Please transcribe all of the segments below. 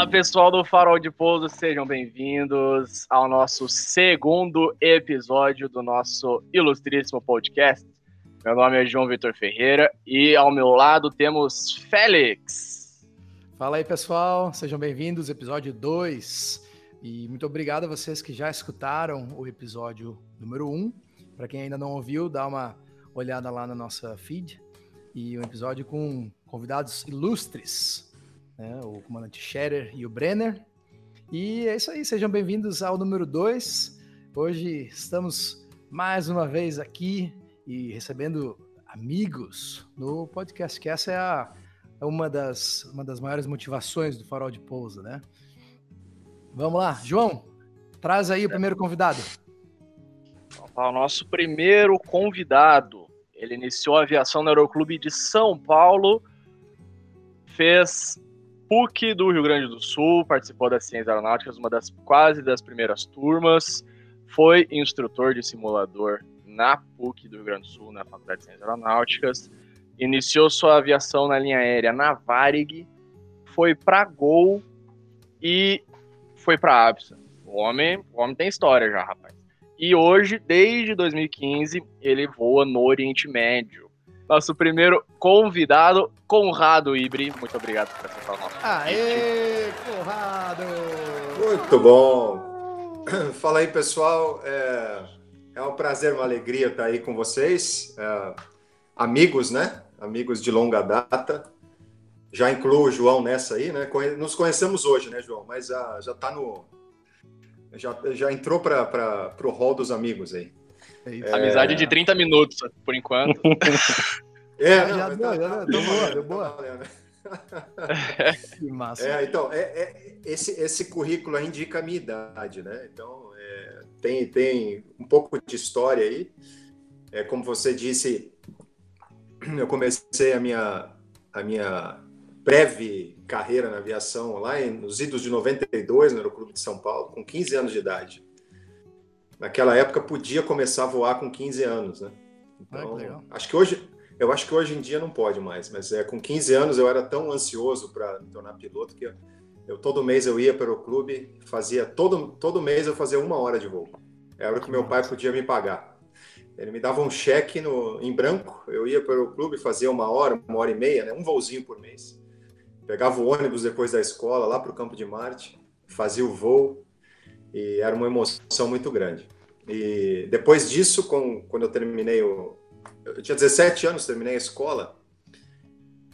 Fala pessoal do Farol de Pouso, sejam bem-vindos ao nosso segundo episódio do nosso ilustríssimo podcast. Meu nome é João Vitor Ferreira e ao meu lado temos Félix. Fala aí pessoal, sejam bem-vindos, episódio 2. E muito obrigado a vocês que já escutaram o episódio número 1. Um. Para quem ainda não ouviu, dá uma olhada lá na nossa feed. E um episódio com convidados ilustres né, o comandante Scherer e o Brenner. E é isso aí, sejam bem-vindos ao número 2. Hoje estamos mais uma vez aqui e recebendo amigos no podcast, que essa é, a, é uma, das, uma das maiores motivações do Farol de Pouso, né? Vamos lá, João, traz aí o primeiro convidado. O nosso primeiro convidado, ele iniciou a aviação no Aeroclube de São Paulo, fez PUC do Rio Grande do Sul, participou das Ciências Aeronáuticas, uma das quase das primeiras turmas, foi instrutor de simulador na PUC do Rio Grande do Sul, na Faculdade de Ciências Aeronáuticas, iniciou sua aviação na linha aérea na Varig, foi para Gol e foi para Absa. O homem, o homem tem história já, rapaz. E hoje, desde 2015, ele voa no Oriente Médio nosso primeiro convidado, Conrado Ibri. Muito obrigado por aceitar o nosso Aê, Conrado! Muito bom! Fala aí, pessoal. É, é um prazer, uma alegria estar aí com vocês. É, amigos, né? Amigos de longa data. Já incluo o João nessa aí, né? Nos conhecemos hoje, né, João? Mas já, já tá no. Já, já entrou para o hall dos amigos aí. É Amizade de 30 minutos, por enquanto. é, não, já deu, tá, já deu, boa, deu boa. que massa. É, então, é, é, esse, esse currículo indica a minha idade, né? Então, é, tem, tem um pouco de história aí. É, como você disse, eu comecei a minha, a minha breve carreira na aviação lá nos idos de 92, no Aeroclube de São Paulo, com 15 anos de idade naquela época podia começar a voar com 15 anos, né? Então, ah, acho que hoje, eu acho que hoje em dia não pode mais, mas é com 15 anos eu era tão ansioso para me tornar piloto que eu, eu, todo mês eu ia para o clube, fazia todo todo mês eu fazia uma hora de voo. Era o que meu pai podia me pagar. Ele me dava um cheque no, em branco, eu ia para o clube, fazia uma hora, uma hora e meia, né? um voozinho por mês. Pegava o ônibus depois da escola lá para o Campo de Marte, fazia o voo, e era uma emoção muito grande. E depois disso, com, quando eu terminei o. Eu tinha 17 anos, terminei a escola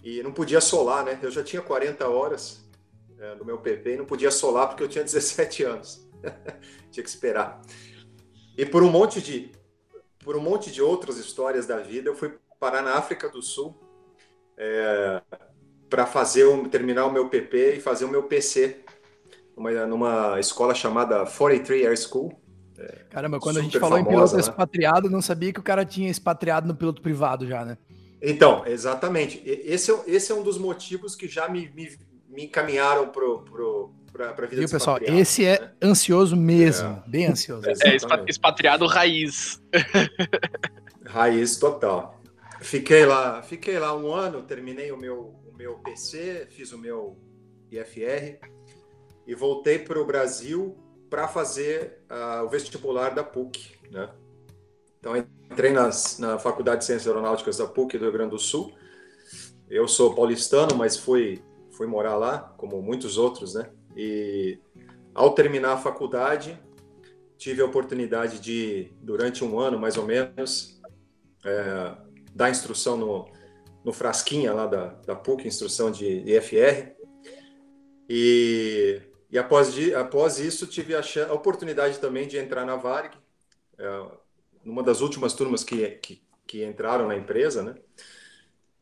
e não podia solar, né? Eu já tinha 40 horas é, do meu PP e não podia solar porque eu tinha 17 anos. tinha que esperar. E por um monte de por um monte de outras histórias da vida, eu fui parar na África do Sul é, para fazer terminar o meu PP e fazer o meu PC numa, numa escola chamada 43 Air School. É, Caramba, quando a gente falou famosa, em piloto né? expatriado, não sabia que o cara tinha expatriado no piloto privado já, né? Então, exatamente. Esse é, esse é um dos motivos que já me, me, me encaminharam pro, pro, para a vida Viu, pessoal? Esse é né? ansioso mesmo, é. bem ansioso. É, expatriado raiz. raiz total. Fiquei lá, fiquei lá um ano, terminei o meu, o meu PC, fiz o meu IFR e voltei para o Brasil para fazer uh, o vestibular da PUC, né? Então entrei nas, na Faculdade de Ciências Aeronáuticas da PUC do Rio Grande do Sul. Eu sou paulistano, mas fui fui morar lá, como muitos outros, né? E ao terminar a faculdade, tive a oportunidade de, durante um ano mais ou menos, é, dar instrução no, no Frasquinha lá da, da PUC, instrução de IFR. E e após, após isso, tive a, a, oportunidade também de entrar na Varig, é, numa das últimas turmas que, que, que entraram na empresa, né?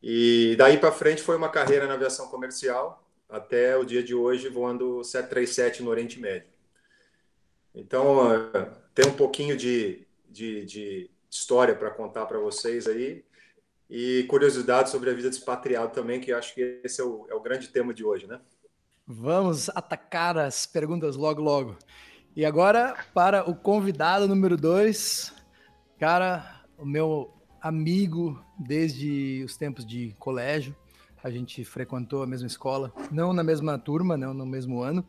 E daí para frente foi uma carreira na aviação comercial, até o dia de hoje voando 737 no Oriente Médio. Então, uh, tem um pouquinho de, de, de história para contar para vocês aí e curiosidade sobre a vida de expatriado também, que acho que esse é o, é o grande tema de hoje, né? Vamos atacar as perguntas logo, logo. E agora, para o convidado número dois, cara, o meu amigo desde os tempos de colégio, a gente frequentou a mesma escola, não na mesma turma, não no mesmo ano,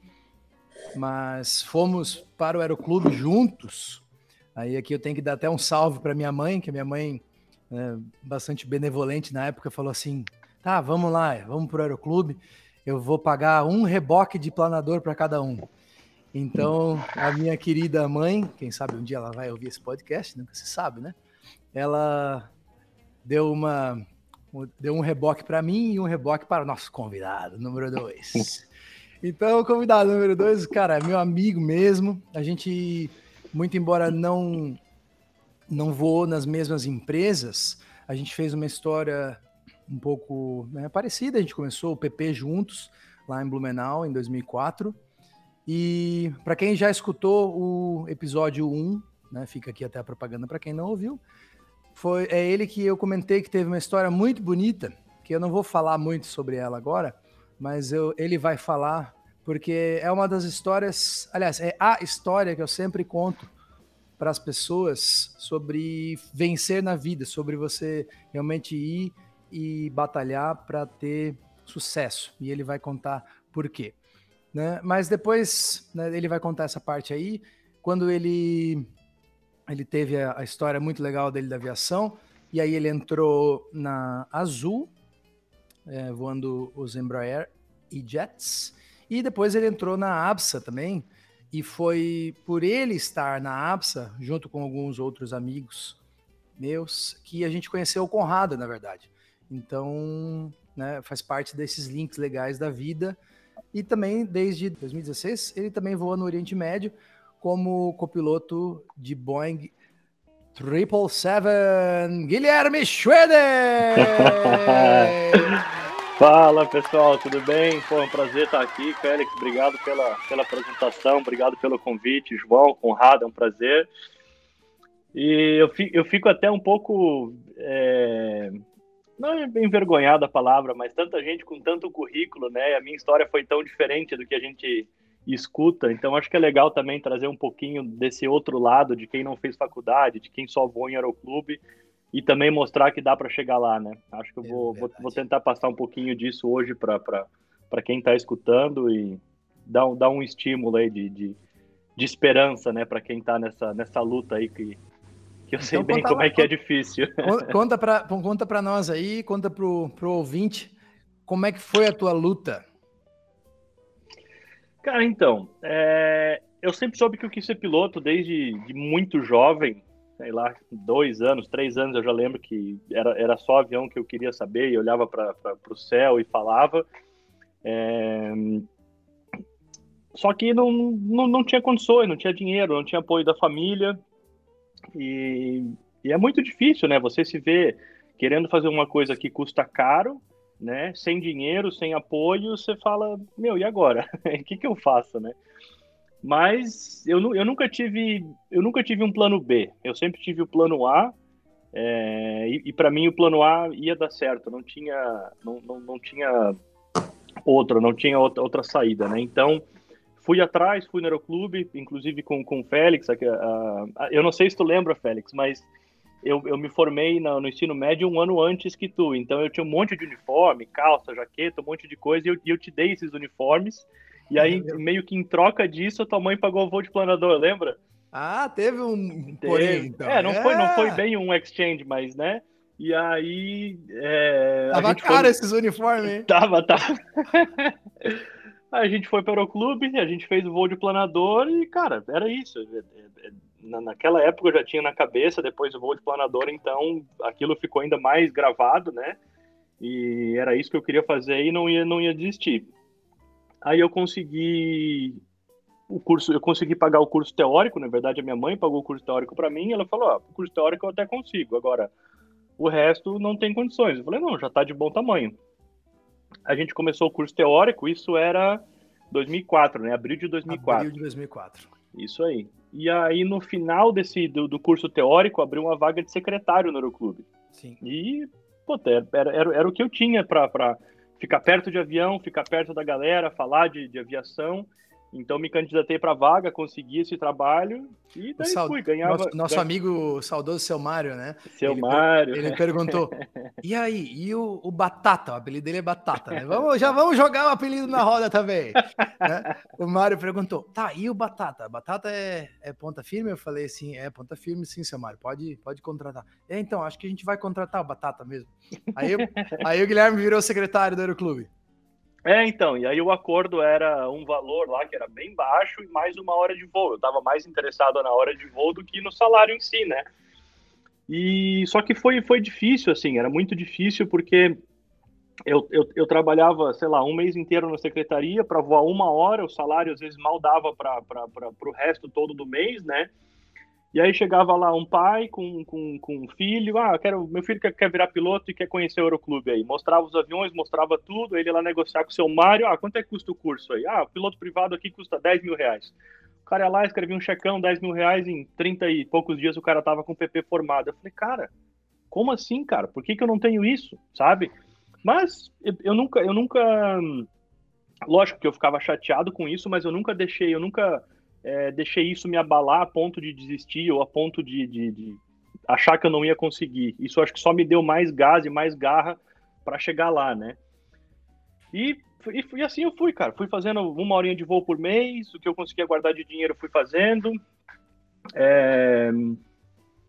mas fomos para o Aeroclube juntos. Aí aqui eu tenho que dar até um salve para minha mãe, que a minha mãe, é, bastante benevolente na época, falou assim: tá, vamos lá, vamos para o Aeroclube, eu vou pagar um reboque de planador para cada um. Então, a minha querida mãe, quem sabe um dia ela vai ouvir esse podcast, nunca se sabe, né? Ela deu uma deu um reboque para mim e um reboque para o nosso convidado, número dois. Então, o convidado número dois, cara, é meu amigo mesmo. A gente, muito embora não não voou nas mesmas empresas, a gente fez uma história um pouco né, parecida. A gente começou o PP juntos lá em Blumenau em 2004. E para quem já escutou o episódio 1, né, fica aqui até a propaganda para quem não ouviu, foi é ele que eu comentei que teve uma história muito bonita, que eu não vou falar muito sobre ela agora, mas eu, ele vai falar porque é uma das histórias, aliás, é a história que eu sempre conto para as pessoas sobre vencer na vida, sobre você realmente ir e batalhar para ter sucesso. E ele vai contar por quê. Né? Mas depois né, ele vai contar essa parte aí. Quando ele ele teve a, a, história muito legal dele da aviação, e aí ele entrou na Azul, é, voando os Embraer e Jets, e depois ele entrou na ABSA também, e foi por ele estar na ABSA, junto com alguns outros amigos meus, que a gente conheceu o Conrado, na verdade. Então, né, faz parte desses links legais da vida. E também, desde 2016, ele também voa no Oriente Médio como copiloto de Boeing 777, Guilherme Schroeder! Fala pessoal, tudo bem? Foi um prazer estar aqui, Félix. Obrigado pela, pela apresentação, obrigado pelo convite, João, Conrado, é um prazer. E eu fico, eu fico até um pouco é, não é envergonhada a palavra, mas tanta gente com tanto currículo, né? A minha história foi tão diferente do que a gente escuta, então acho que é legal também trazer um pouquinho desse outro lado de quem não fez faculdade, de quem só voou em aeroclube e também mostrar que dá para chegar lá, né? Acho que eu vou, é vou, vou, tentar passar um pouquinho disso hoje para quem está escutando e dar um, dar um estímulo aí de, de, de esperança, né, para quem está nessa, nessa luta aí que, que eu sei então, bem como lá, é que é difícil. Conta para conta para nós aí, conta pro, pro ouvinte, como é que foi a tua luta? Cara, então, é... eu sempre soube que eu quis ser piloto desde de muito jovem, sei lá, dois anos, três anos, eu já lembro que era, era só avião que eu queria saber e olhava para o céu e falava. É... Só que não, não, não tinha condições, não tinha dinheiro, não tinha apoio da família, e, e é muito difícil, né? Você se vê querendo fazer uma coisa que custa caro, né? Sem dinheiro, sem apoio, você fala, meu, e agora? O que, que eu faço, né? Mas eu, eu nunca tive eu nunca tive um plano B. Eu sempre tive o plano A. É, e, e para mim o plano A ia dar certo. Não tinha não, não, não tinha outra, não tinha outra, outra saída, né? Então fui atrás, fui no aeroclube, inclusive com, com o Félix. eu não sei se tu lembra, Félix, mas eu, eu me formei no, no, ensino médio um ano antes que tu. Então eu tinha um monte de uniforme, calça, jaqueta, um monte de coisa, e eu, eu te dei esses uniformes. E aí, meio que em troca disso, a tua mãe pagou o voo de planador, lembra? Ah, teve um porém, então. É, não, é. Foi, não foi bem um exchange, mas, né? E aí. É, tava caro foi... esses uniformes, hein? Tava, tava. a gente foi para o clube, a gente fez o voo de planador e, cara, era isso. É, é, é, naquela época eu já tinha na cabeça, depois o voo de planador, então aquilo ficou ainda mais gravado, né? E era isso que eu queria fazer e não ia, não ia desistir. Aí eu consegui o curso, eu consegui pagar o curso teórico, na verdade a minha mãe pagou o curso teórico para mim, ela falou, ó, o curso teórico eu até consigo, agora o resto não tem condições. Eu falei, não, já tá de bom tamanho a gente começou o curso teórico, isso era 2004, né? Abril de 2004. Abril de 2004. Isso aí. E aí, no final desse, do, do curso teórico, abriu uma vaga de secretário no Aeroclube. Sim. E, pô, era, era, era o que eu tinha para ficar perto de avião, ficar perto da galera, falar de, de aviação. Então me candidatei para vaga, consegui esse trabalho e daí Sal... fui, ganhava. Nosso, nosso amigo saudoso seu Mário, né? Seu ele Mário. Ele perguntou: e aí, e o, o, Batata? O apelido dele é Batata, né? Vamos, já vamos jogar o apelido na roda também. né? O Mário perguntou: tá, e o Batata? Batata é, é ponta firme? Eu falei assim: é ponta firme, sim, seu Mário, pode, pode contratar. É, então, acho que a gente vai contratar o Batata mesmo. Aí, aí o Guilherme virou secretário do Aeroclube. É, então, e aí o acordo era um valor lá que era bem baixo e mais uma hora de voo. Eu estava mais interessado na hora de voo do que no salário em si, né? E só que foi, foi difícil, assim, era muito difícil porque eu, eu, eu trabalhava, sei lá, um mês inteiro na secretaria para voar uma hora, o salário às vezes mal dava para o resto todo do mês, né? E aí chegava lá um pai com, com, com um filho, ah, quero, meu filho quer, quer virar piloto e quer conhecer o Euroclube aí. Mostrava os aviões, mostrava tudo, ele ia lá negociar com o seu Mário, ah, quanto é que custa o curso aí? Ah, o piloto privado aqui custa 10 mil reais. O cara ia lá, escrevia um checão, 10 mil reais, em 30 e poucos dias o cara tava com o PP formado. Eu falei, cara, como assim, cara? Por que, que eu não tenho isso, sabe? Mas eu, nunca, eu nunca... Lógico que eu ficava chateado com isso, mas eu nunca deixei, eu nunca é, deixei isso me abalar a ponto de desistir ou a ponto de, de, de, achar que eu não ia conseguir. Isso acho que só me deu mais gás e mais garra para chegar lá, né? E, e, e, assim eu fui, cara. Fui fazendo uma horinha de voo por mês, o que eu conseguia guardar de dinheiro fui fazendo. É,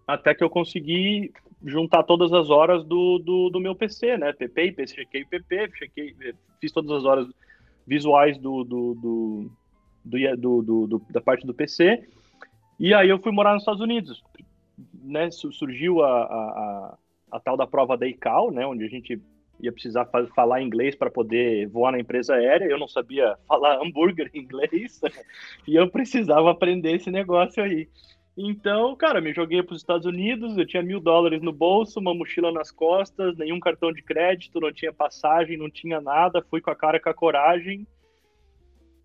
até que eu consegui juntar todas as horas do, do, do meu PC, né? PP, chequei PP, chequei, fiz todas as horas visuais do, do, do do, do, do, da parte do PC. E aí eu fui morar nos Estados Unidos. Né, surgiu a, a, a, tal da prova da ICAO, né, onde a gente ia precisar falar inglês para poder voar na empresa aérea. Eu não sabia falar hambúrguer em inglês e eu precisava aprender esse negócio aí. Então, cara, me joguei para os Estados Unidos. Eu tinha mil dólares no bolso, uma mochila nas costas, nenhum cartão de crédito, não tinha passagem, não tinha nada. Fui com a cara com a coragem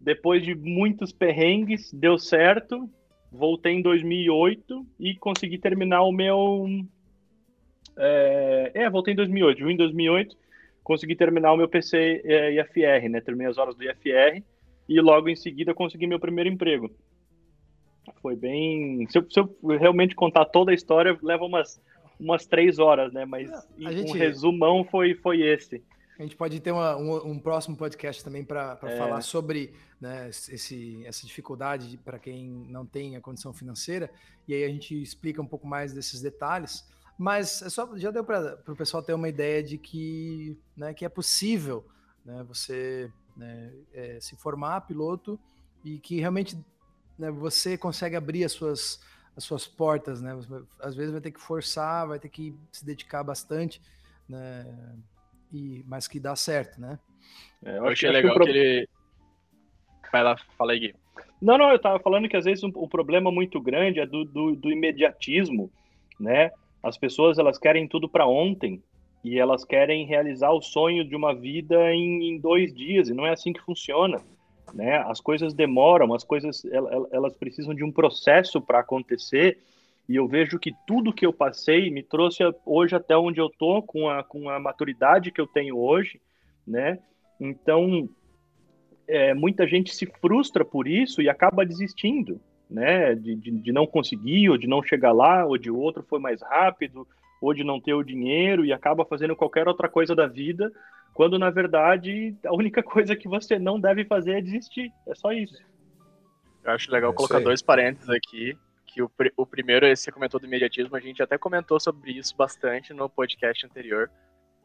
depois de muitos perrengues, deu certo. Voltei em 2008 e consegui terminar o meu. É, é voltei em 2008. Junho em 2008, consegui terminar o meu PC é, IFR, né? Terminei as horas do IFR e logo em seguida consegui meu primeiro emprego. Foi bem. Se eu, se eu realmente contar toda a história, leva umas, umas três horas, né? Mas gente... um resumão foi, foi esse. A gente pode ter uma, um, um, próximo podcast também para é. falar sobre né, esse, essa dificuldade para quem não tem a condição financeira, e aí a gente explica um pouco mais desses detalhes. Mas é só, já deu para o pessoal ter uma ideia de que, né, que é possível né, você né, é, se formar piloto e que realmente né, você consegue abrir as suas, as suas portas. Né? Às vezes vai ter que forçar, vai ter que se dedicar bastante. Né? E, mas que dá certo, né? É, eu, achei legal que, que, ele. Vai lá, fala aí, Gui. Não, não, eu tava falando que às vezes um, um problema muito grande é do, do, do, imediatismo, né? As pessoas elas querem tudo para ontem e elas querem realizar o sonho de uma vida em, em dois dias e não é assim que funciona, né? As coisas demoram, as coisas elas, elas precisam de um processo para acontecer e eu vejo que tudo que eu passei me trouxe hoje até onde eu tô, com a, com a maturidade que eu tenho hoje, né? Então, é, muita gente se frustra por isso e acaba desistindo, né? De, de, de, não conseguir, ou de não chegar lá, ou de outro foi mais rápido, ou de não ter o dinheiro e acaba fazendo qualquer outra coisa da vida, quando na verdade a única coisa que você não deve fazer é desistir. É só isso. Eu acho legal é colocar dois parênteses aqui que o, o primeiro, você comentou do imediatismo, a gente até comentou sobre isso bastante no podcast anterior,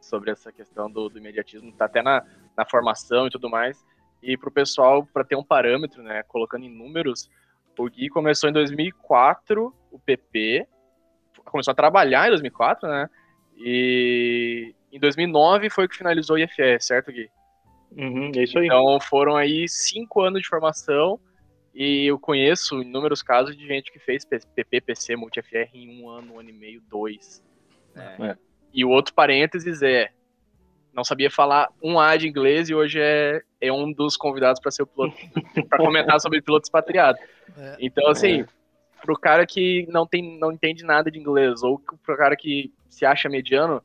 sobre essa questão do, do imediatismo, tá até na, na formação e tudo mais. E para o pessoal, para ter um parâmetro, né, colocando em números, o Gui começou em 2004, o PP, começou a trabalhar em 2004, né, e em 2009 foi que finalizou o IFE, certo, Gui? Uhum, é isso aí. Então foram aí cinco anos de formação, e eu conheço inúmeros casos de gente que fez PP, PC, MultiFR em um ano, um ano e meio, dois. Né? É. E o outro parênteses é, não sabia falar um A de inglês e hoje é, é um dos convidados para ser o piloto, para comentar sobre piloto expatriado. É. Então, assim, é. pro cara que não, tem, não entende nada de inglês, ou pro cara que se acha mediano,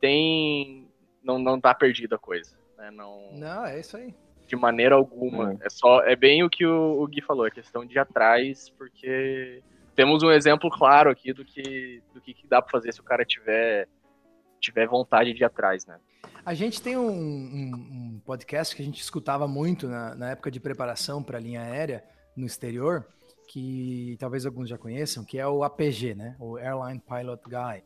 tem. Não, não tá perdido a coisa. Né? Não... não, é isso aí. De maneira alguma. Uhum. É só é bem o que o, o Gui falou, é questão de ir atrás, porque temos um exemplo claro aqui do que do que, que dá para fazer se o cara tiver tiver vontade de ir atrás, né? A gente tem um, um, um podcast que a gente escutava muito na, na época de preparação para a linha aérea no exterior, que talvez alguns já conheçam, que é o APG, né? O Airline Pilot Guy.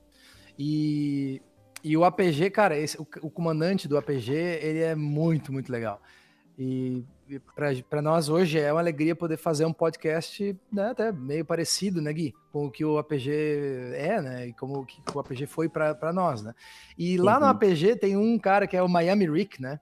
E, e o APG, cara, esse, o, o comandante do APG, ele é muito, muito legal. E para nós hoje é uma alegria poder fazer um podcast né, até meio parecido, né, Gui? Com o que o APG é, né? E como que o APG foi para nós, né? E lá uhum. no APG tem um cara que é o Miami Rick, né?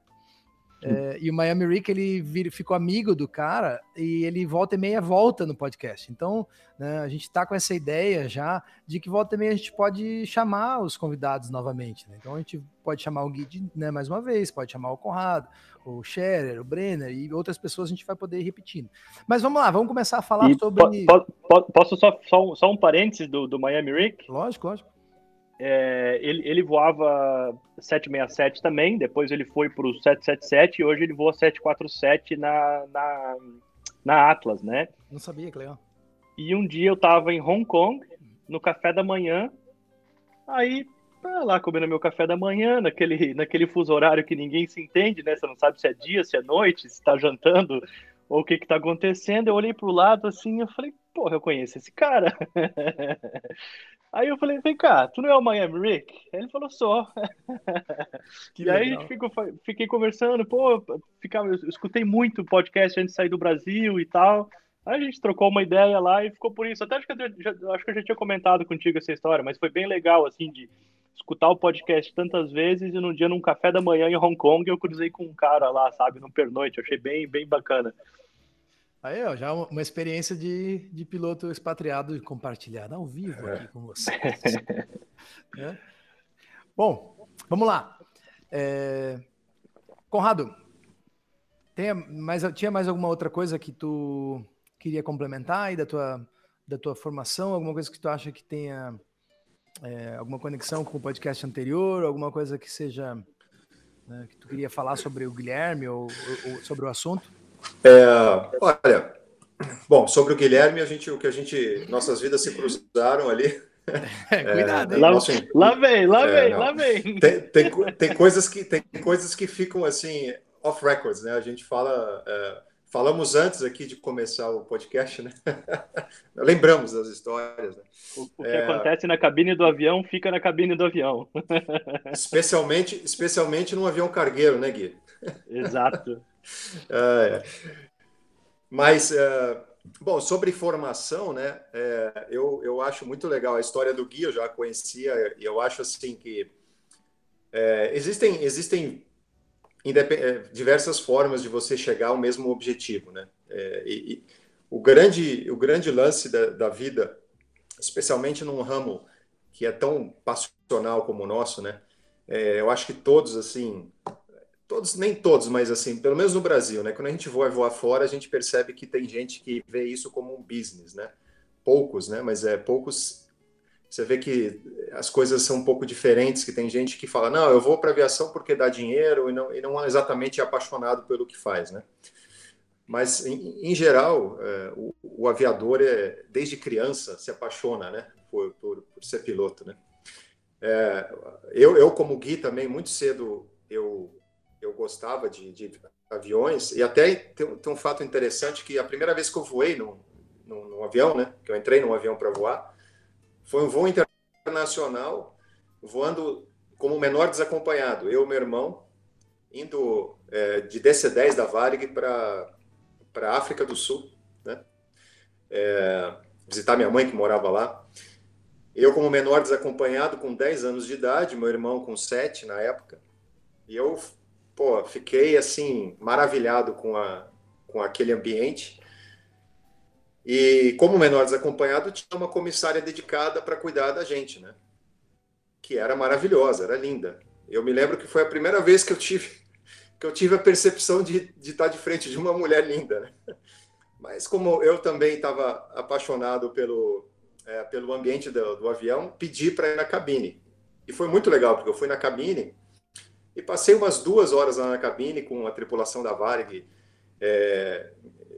É, e o Miami Rick, ele vir, ficou amigo do cara e ele volta e meia volta no podcast. Então, né, a gente está com essa ideia já de que volta e meia a gente pode chamar os convidados novamente. Né? Então, a gente pode chamar o Gui né, mais uma vez, pode chamar o Conrado, o Scherer, o Brenner e outras pessoas a gente vai poder ir repetindo. Mas vamos lá, vamos começar a falar e sobre. Po, po, posso só, só, só, um parênteses do, do Miami Rick? Lógico, lógico. É, ele, ele voava 767 também, depois ele foi para o 777 e hoje ele voa 747 na, na, na Atlas, né? Não sabia, que legal. E um dia eu estava em Hong Kong, no café da manhã, aí tá lá comendo meu café da manhã, naquele, naquele fuso horário que ninguém se entende, né? Você não sabe se é dia, se é noite, se está jantando o que está acontecendo. Eu olhei para o lado assim, eu falei, porra, eu conheço esse cara. Aí eu falei, vem cá, tu não é o Miami Rick? Ele falou, só. e legal. aí a gente ficou, fiquei conversando, pô, ficava, eu escutei muito podcast antes de sair do Brasil e tal. Aí a gente trocou uma ideia lá e ficou por isso. Até acho que, eu já, acho que eu já tinha comentado contigo essa história, mas foi bem legal, assim, de escutar o podcast tantas vezes e num dia, num café da manhã em Hong Kong, eu cruzei com um cara lá, sabe, no pernoite. Eu achei bem, bem bacana. Aí, ó, já uma experiência de, de piloto expatriado compartilhada ao vivo aqui com vocês. é. Bom, vamos lá. É... Conrado, tem mais, tinha mais alguma outra coisa que tu queria complementar aí da tua, da tua formação? Alguma coisa que tu acha que tenha é, alguma conexão com o podcast anterior? Alguma coisa que seja né, que tu queria falar sobre o Guilherme ou, ou sobre o assunto? É, olha, bom, sobre o Guilherme, a gente, o que a gente, nossas vidas se cruzaram ali. É, cuidado, é, lá, lá, vem, lá é, vem, não. lá vem. Tem, tem, tem, coisas que, tem coisas que ficam assim, off records, né? A gente fala. Falamos antes aqui de começar o podcast, né? Lembramos das histórias. Né? O, o que é... acontece na cabine do avião fica na cabine do avião. especialmente, especialmente num avião cargueiro, né, Gui? Exato. É, mas, é, bom, sobre formação, né, é, eu, eu acho muito legal a história do Gui, eu já conhecia, e eu acho assim que é, existem, existem diversas formas de você chegar ao mesmo objetivo, né? É, e, e, o grande, o grande lance da, da, vida, especialmente num ramo que é tão passional como o nosso, né? É, eu acho que todos assim todos, nem todos, mas assim, pelo menos no Brasil, né? Quando a gente voa voar fora, a gente percebe que tem gente que vê isso como um business, né? Poucos, né? Mas é poucos. Você vê que as coisas são um pouco diferentes, que tem gente que fala, não, eu vou para aviação porque dá dinheiro e não, e não é exatamente apaixonado pelo que faz, né? Mas, em, em geral, é, o, o, aviador, é, desde criança, se apaixona, né? Por, por, por ser piloto, né? É, eu, eu, como Gui, também, muito cedo, eu eu gostava de, de aviões, e até tem, tem, um fato interessante que a primeira vez que eu voei num, num, num avião, né, que eu entrei num avião para voar, foi um voo internacional, voando como menor desacompanhado, eu e meu irmão, indo é, de DC-10 da Varig para a África do Sul, né, é, visitar minha mãe que morava lá. Eu, como menor desacompanhado, com 10 anos de idade, meu irmão com 7 na época, e eu pô, fiquei assim maravilhado com, a, com aquele ambiente. E como menor desacompanhado, tinha uma comissária dedicada para cuidar da gente, né? Que era maravilhosa, era linda. Eu me lembro que foi a primeira vez que eu tive que eu tive a percepção de, de estar de frente de uma mulher linda, né? Mas como eu também estava apaixonado pelo é, pelo ambiente do, do avião, pedi para ir na cabine. E foi muito legal, porque eu fui na cabine E passei umas duas horas lá na cabine com a tripulação da Varig, é,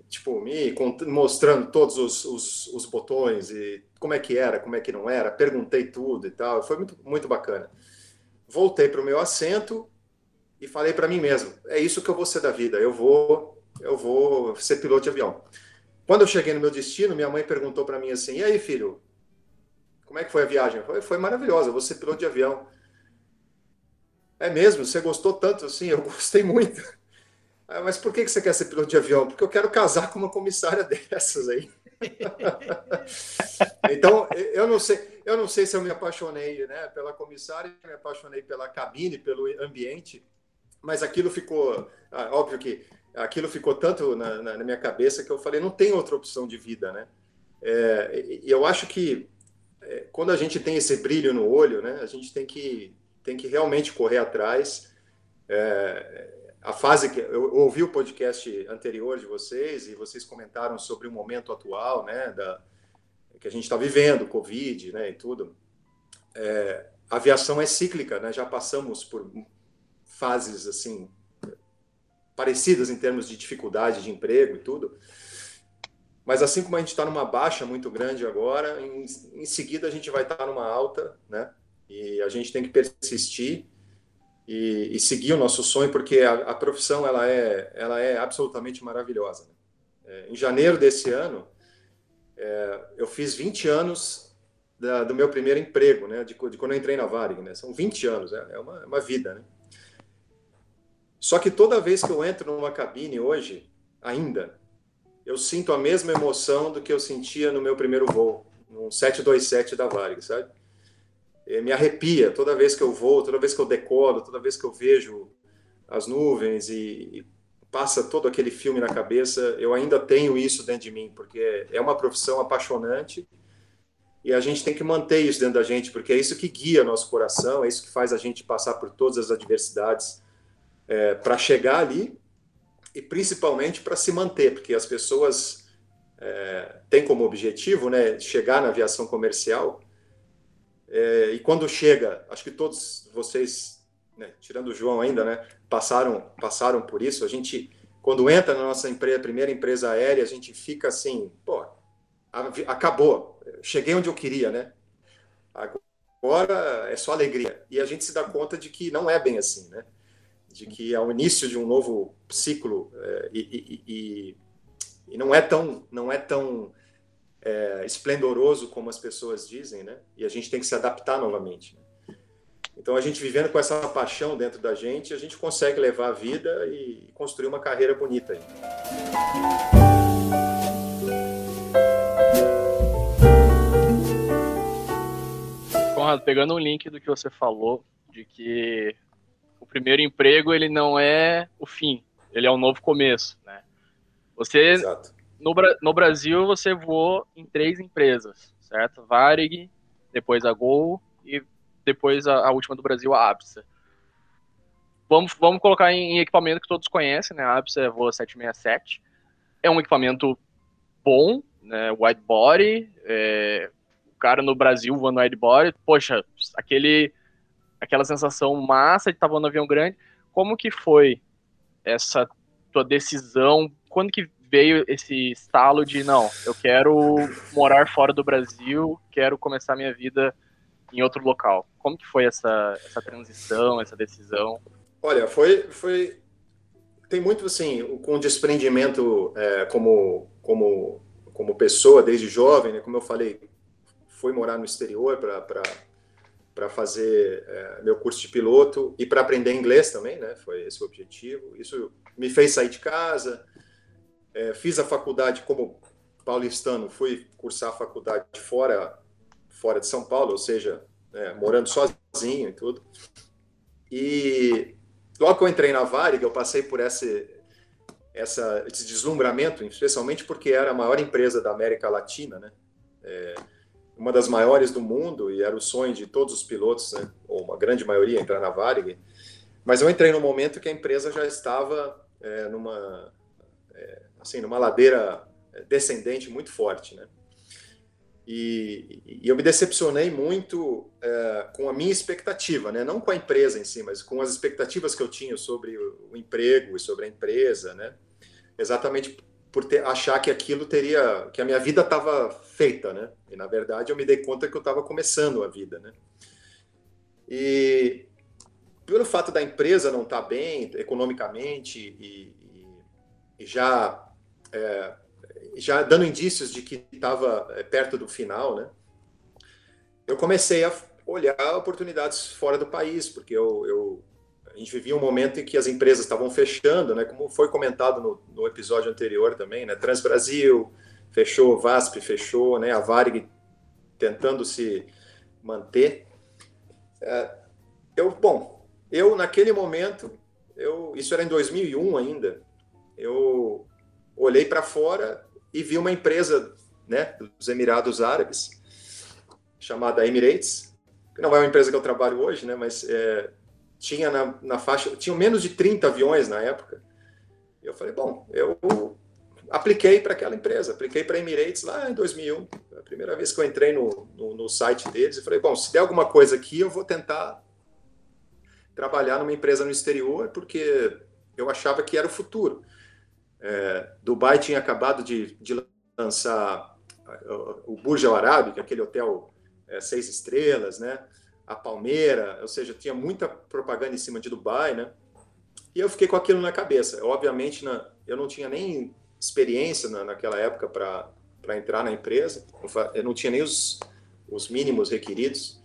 tipo, me mostrando todos os, os, os, botões e como é que era, como é que não era, perguntei tudo e tal, foi muito, muito bacana. Voltei para o meu assento e falei para mim mesmo, é isso que eu vou ser da vida, eu vou, eu vou ser piloto de avião. Quando eu cheguei no meu destino, minha mãe perguntou para mim assim, e aí filho, como é que foi a viagem? Foi, foi maravilhosa, vou ser piloto de avião. É mesmo? Você gostou tanto assim? Eu gostei muito. Ah, mas por que você quer ser piloto de avião? Porque eu quero casar com uma comissária dessas aí. então, eu não sei, eu não sei se eu me apaixonei, né, pela comissária, me apaixonei pela cabine, pelo ambiente, mas aquilo ficou, ah, óbvio que aquilo ficou tanto na, na, na, minha cabeça que eu falei, não tem outra opção de vida, né? É, e eu acho que é, quando a gente tem esse brilho no olho, né, a gente tem que tem que realmente correr atrás. É, a fase que eu ouvi o podcast anterior de vocês e vocês comentaram sobre o momento atual, né, da que a gente está vivendo, Covid, né, e tudo. É, a aviação é cíclica, né? Já passamos por fases assim parecidas em termos de dificuldade de emprego e tudo. Mas assim como a gente está numa baixa muito grande agora, em, em seguida a gente vai estar tá numa alta, né? E a gente tem que persistir e, e seguir o nosso sonho, porque a, a, profissão ela é, ela é absolutamente maravilhosa. Né? É, em janeiro desse ano, é, eu fiz 20 anos da, do meu primeiro emprego, né? De, de, quando eu entrei na Varig, né? São 20 anos, é, é uma, é uma vida, né? Só que toda vez que eu entro numa cabine hoje, ainda, eu sinto a mesma emoção do que eu sentia no meu primeiro voo, no 727 da Varig, sabe? É, me arrepia toda vez que eu vou, toda vez que eu decolo, toda vez que eu vejo as nuvens e, e passa todo aquele filme na cabeça, eu ainda tenho isso dentro de mim, porque é uma profissão apaixonante e a gente tem que manter isso dentro da gente, porque é isso que guia nosso coração, é isso que faz a gente passar por todas as adversidades é, para chegar ali e principalmente para se manter, porque as pessoas é, têm como objetivo né, chegar na aviação comercial é, e quando chega, acho que todos vocês, né, tirando o João ainda, né, passaram, passaram por isso. A gente, quando entra na nossa empresa, primeira empresa aérea, a gente fica assim, pô, acabou, cheguei onde eu queria, né? Agora é só alegria. E a gente se dá conta de que não é bem assim, né? De que é o início de um novo ciclo é, e, e, e, e não é tão, não é tão é, esplendoroso como as pessoas dizem, né? E a gente tem que se adaptar novamente. Né? Então, a gente vivendo com essa paixão dentro da gente, a gente consegue levar a vida e construir uma carreira bonita. Aí. Conrado, pegando um link do que você falou, de que o primeiro emprego ele não é o fim, ele é um novo começo, né? Você Exato no, no Brasil você voou em três empresas, certo? Varig, depois a Gol e depois a, a última do Brasil, a APSA. Vamos, vamos colocar em, em, equipamento que todos conhecem, né? A APSA voa 767. É um equipamento bom, né? Wide body. É, o cara no Brasil voando wide body, poxa, aquele, aquela sensação massa de estar voando um avião grande. Como que foi essa tua decisão? Quando que veio esse estalo de não, eu quero morar fora do Brasil, quero começar minha vida em outro local. Como que foi essa, essa transição, essa decisão? Olha, foi, foi tem muito assim com desprendimento é, como como como pessoa desde jovem, né? Como eu falei, fui morar no exterior para para fazer é, meu curso de piloto e para aprender inglês também, né? Foi esse o objetivo. Isso me fez sair de casa, é, fiz a faculdade como paulistano, fui cursar a faculdade fora, fora de São Paulo, ou seja, é, morando sozinho e tudo. E logo que eu entrei na Varig, eu passei por esse, essa, esse deslumbramento, especialmente porque era a maior empresa da América Latina, né? É, uma das maiores do mundo e era o sonho de todos os pilotos, né? ou uma grande maioria, entrar na Varig. Mas eu entrei no momento que a empresa já estava é, numa é, assim, numa ladeira descendente muito forte, né? E, e, eu me decepcionei muito é, com a minha expectativa, né? não com a empresa em si, mas com as expectativas que eu tinha sobre o, o emprego e sobre a empresa, né? exatamente por ter, achar que aquilo teria, que a minha vida estava feita, né? E na verdade eu me dei conta que eu estava começando a vida, né? E pelo fato da empresa não estar tá bem economicamente e, e, e já é, já dando indícios de que estava é, perto do final, né? Eu comecei a olhar oportunidades fora do país, porque eu, eu a gente vivia um momento em que as empresas estavam fechando, né? Como foi comentado no, no episódio anterior também, né? Transbrasil fechou, VASP fechou, né? A Varig tentando se manter. É, eu, bom, eu naquele momento, eu, isso era em 2001 ainda, eu olhei para fora e vi uma empresa, né, dos Emirados Árabes, chamada Emirates, que não é uma empresa que eu trabalho hoje, né, mas é, tinha na, na faixa, tinham menos de 30 aviões na época. E eu falei, bom, eu apliquei para aquela empresa, apliquei para Emirates lá em 2001, a primeira vez que eu entrei no, no, no site deles, e falei, bom, se der alguma coisa aqui, eu vou tentar trabalhar numa empresa no exterior, porque eu achava que era o futuro. É, Dubai tinha acabado de, de lançar o Burj Al Arab, é aquele hotel é, seis estrelas, né? A Palmeira, ou seja, tinha muita propaganda em cima de Dubai, né? E eu fiquei com aquilo na cabeça. Obviamente, na, eu não tinha nem experiência na, naquela época para entrar na empresa, eu não tinha nem os, os mínimos requeridos.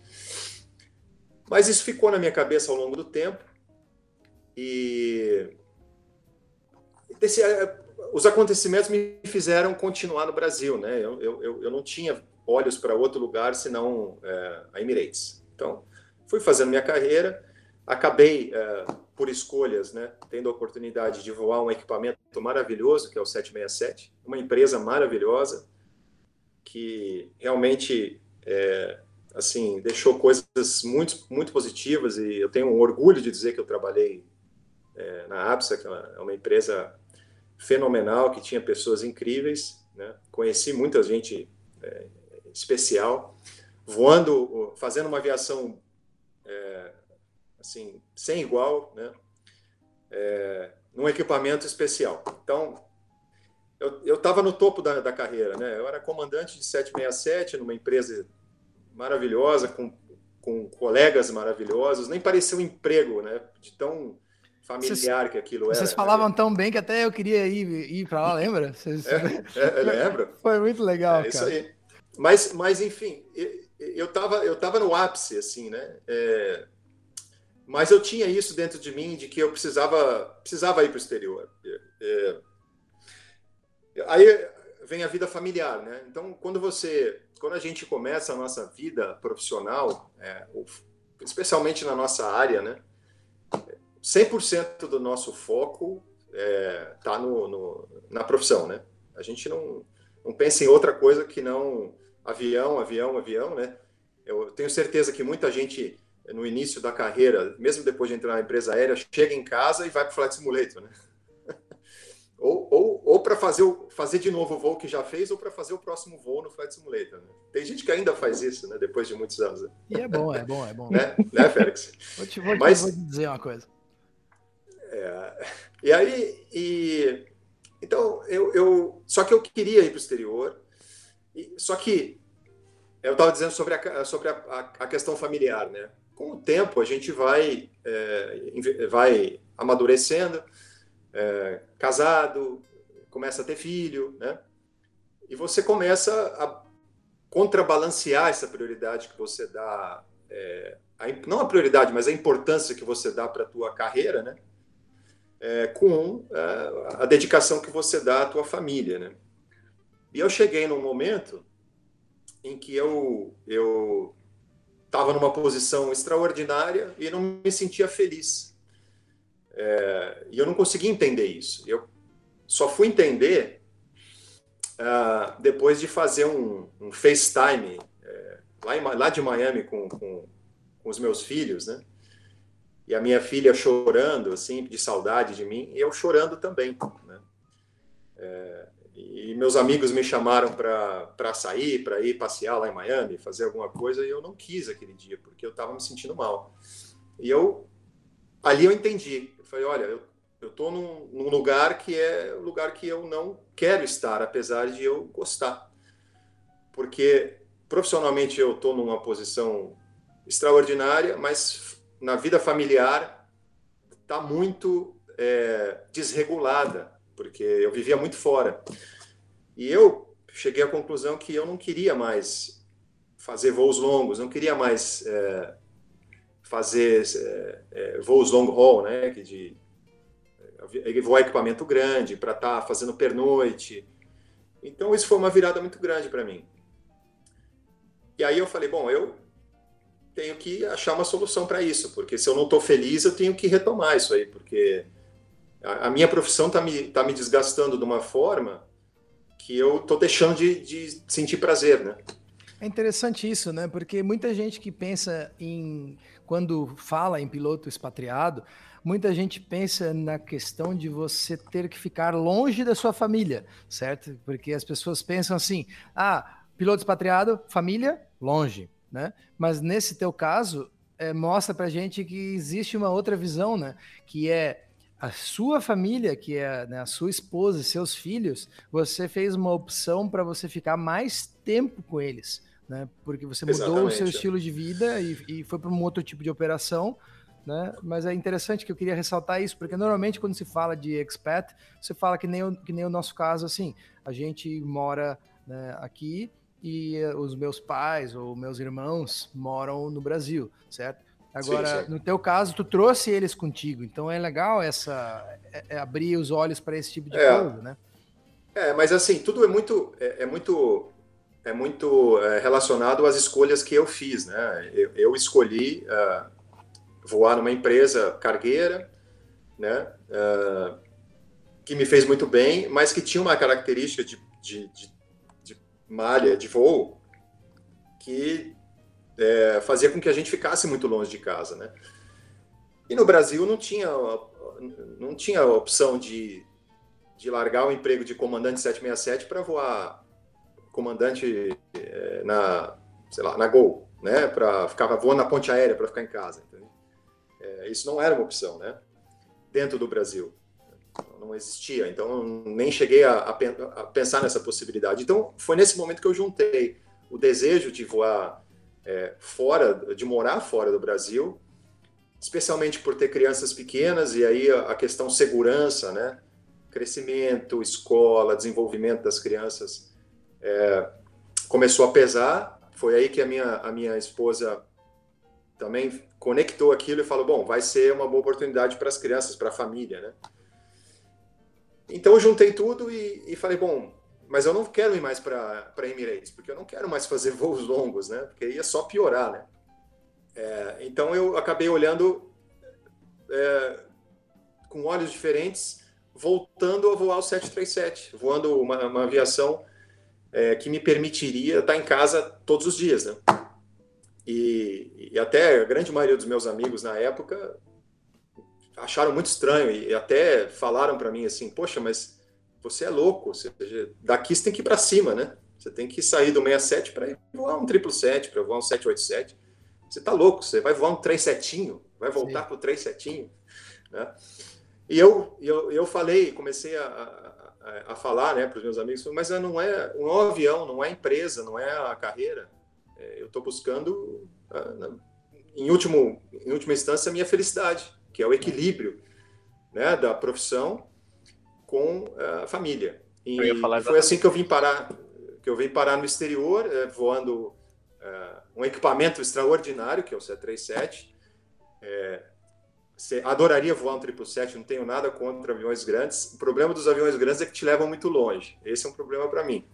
Mas isso ficou na minha cabeça ao longo do tempo e desse, eh, os acontecimentos me fizeram continuar no Brasil, né? Eu, eu, eu não tinha olhos para outro lugar senão é, a Emirates. Então, fui fazendo minha carreira, acabei é, por escolhas, né, tendo a oportunidade de voar um equipamento maravilhoso que é o 767, uma empresa maravilhosa que realmente é, assim deixou coisas muito muito positivas e eu tenho um orgulho de dizer que eu trabalhei é, na APSA, que é uma empresa fenomenal, que tinha pessoas incríveis, né? Conheci muita gente é, especial, voando, fazendo uma aviação é, assim sem igual, né? É, num equipamento especial. Então, eu estava no topo da, da, carreira, né? Eu era comandante de 767 numa empresa maravilhosa, com, com colegas maravilhosos, nem parecia um emprego, né? De tão familiar vocês, que aquilo era. Vocês né? falavam tão bem que até eu queria ir, ir para lá, lembra? Vocês... É, é, lembro. Foi muito legal, é, cara. Isso aí. Mas, mas enfim, eu estava eu tava no ápice, assim, né? É, mas eu tinha isso dentro de mim, de que eu precisava, precisava ir para o exterior. É, aí vem a vida familiar, né? Então, quando você, quando a gente começa a nossa vida profissional, é, especialmente na nossa área, né? 100% do nosso foco está é, tá no, no, na profissão, né? A gente não, não pensa em outra coisa que não avião, avião, avião, né? Eu tenho certeza que muita gente no início da carreira, mesmo depois de entrar na empresa aérea, chega em casa e vai para o Flight Simulator, né? ou ou, ou para fazer, fazer de novo o voo que já fez, ou para fazer o próximo voo no Flight Simulator. Né? Tem gente que ainda faz isso, né? Depois de muitos anos. Né? E é bom, é bom, é bom. né, né Félix? Vou te, vou, Mas, vou te dizer uma coisa. É, e aí, e, então, eu, eu, só que eu queria ir para o exterior, e, só que eu estava dizendo sobre, a, sobre a, a, questão familiar, né? Com o tempo, a gente vai, é, vai amadurecendo, é, casado, começa a ter filho, né? E você começa a contrabalancear essa prioridade que você dá, é, a, não a prioridade, mas a importância que você dá para a tua carreira, né? É, com é, a dedicação que você dá à tua família, né? E eu cheguei num momento em que eu eu estava numa posição extraordinária e não me sentia feliz. É, e eu não conseguia entender isso. Eu só fui entender uh, depois de fazer um, um FaceTime é, lá, em, lá de Miami com, com, com os meus filhos, né? E a minha filha chorando, assim, de saudade de mim, e eu chorando também, né? É, e meus amigos me chamaram para sair, para ir passear lá em Miami, fazer alguma coisa, e eu não quis aquele dia, porque eu estava me sentindo mal. E eu, ali eu entendi. Eu falei, olha, eu estou num, num, lugar que é um lugar que eu não quero estar, apesar de eu gostar. Porque profissionalmente eu estou numa posição extraordinária, mas na vida familiar está muito é, desregulada, porque eu vivia muito fora. E eu cheguei à conclusão que eu não queria mais fazer voos longos, não queria mais é, fazer é, é voos long haul, né, de voar equipamento grande, para estar tá fazendo pernoite. Então, isso foi uma virada muito grande para mim. E aí eu falei, bom, eu tenho que achar uma solução para isso, porque se eu não estou feliz, eu tenho que retomar isso aí, porque a, a minha profissão está me, tá me desgastando de uma forma que eu estou deixando de, de sentir prazer, né? É interessante isso, né? Porque muita gente que pensa em quando fala em piloto expatriado, muita gente pensa na questão de você ter que ficar longe da sua família, certo? Porque as pessoas pensam assim: ah, piloto expatriado, família, longe, né? Mas nesse teu caso, é, mostra pra gente que existe uma outra visão, né? Que é a sua família, que é né, a sua esposa e seus filhos, você fez uma opção para você ficar mais tempo com eles, né? Porque você mudou Exatamente. o seu estilo de vida e, e foi para um outro tipo de operação né? Mas é interessante que eu queria ressaltar isso, porque normalmente quando se fala de expat, você fala que nem o, que nem o nosso caso, assim, a gente mora né, aqui e os meus pais ou meus irmãos moram no Brasil, certo? Agora, sim, sim. no teu caso, tu trouxe eles contigo, então é legal essa é, é abrir os olhos para esse tipo de é. coisa, né? É, mas assim, tudo é muito é, é muito é muito é, relacionado às escolhas que eu fiz, né? Eu, eu escolhi uh, voar numa empresa cargueira, né? Uh, que me fez muito bem, mas que tinha uma característica de, de, de, de malha, de voo, que é, fazia com que a gente ficasse muito longe de casa, né? E no Brasil não tinha, não tinha opção de, de largar o emprego de comandante 767 para voar comandante é, na, sei lá, na Gol, né? Para ficar voando na ponte aérea para ficar em casa. É, isso não era uma opção, né? Dentro do Brasil. Não existia. Então, nem cheguei a, a, pensar nessa possibilidade. Então, foi nesse momento que eu juntei o desejo de voar é, fora, de morar fora do Brasil, especialmente por ter crianças pequenas e aí a, a questão segurança, né? Crescimento, escola, desenvolvimento das crianças é, começou a pesar. Foi aí que a minha, a minha esposa também conectou aquilo e falou: bom, vai ser uma boa oportunidade para as crianças, para a família, né? Então eu juntei tudo e, e falei: bom, mas eu não quero ir mais para Emirates, porque eu não quero mais fazer voos longos, né? Porque ia só piorar, né? É, então eu acabei olhando é, com olhos diferentes, voltando a voar o 737, voando uma, uma aviação é, que me permitiria estar em casa todos os dias, né? E, e até a grande maioria dos meus amigos na época acharam muito estranho e até falaram para mim assim: Poxa, mas você é louco, ou seja, daqui você tem que ir para cima, né? Você tem que sair do 67 para ir voar um 777, para voar um 787. Você tá louco, você vai voar um 37, vai voltar para o 37, né? E eu, eu, eu falei, comecei a, a, a falar né, para os meus amigos, mas não é, não é um avião, não é empresa, não é a carreira. É, eu estou buscando, ah, em, último, em última instância, a minha felicidade, que é o equilíbrio né, da profissão com a família. E foi assim que eu vim parar, que eu vim parar no exterior, é, voando é, um equipamento extraordinário, que é o 737. É, adoraria voar um 777, não tenho nada contra aviões grandes. O problema dos aviões grandes é que te levam muito longe. Esse é um problema para mim.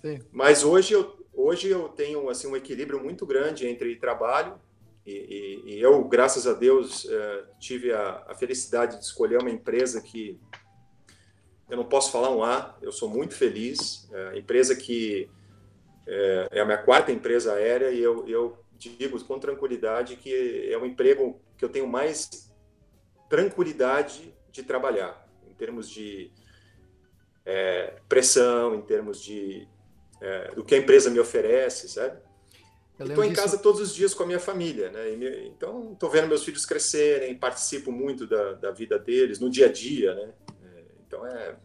Sim. Mas hoje eu, Hoje eu tenho assim um equilíbrio muito grande entre trabalho e, e, e eu, graças a Deus, uh, tive a, a, felicidade de escolher uma empresa que eu não posso falar um A, eu sou muito feliz. É, empresa que é, é, a minha quarta empresa aérea e eu, eu digo com tranquilidade que é um emprego que eu tenho mais tranquilidade de trabalhar em termos de é, pressão, em termos de é, do que a empresa me oferece, sabe? Estou em disso... casa todos os dias com a minha família, né? Me... então, estou vendo meus filhos crescerem, participo muito da, da, vida deles, no dia a dia, né? É, então, é...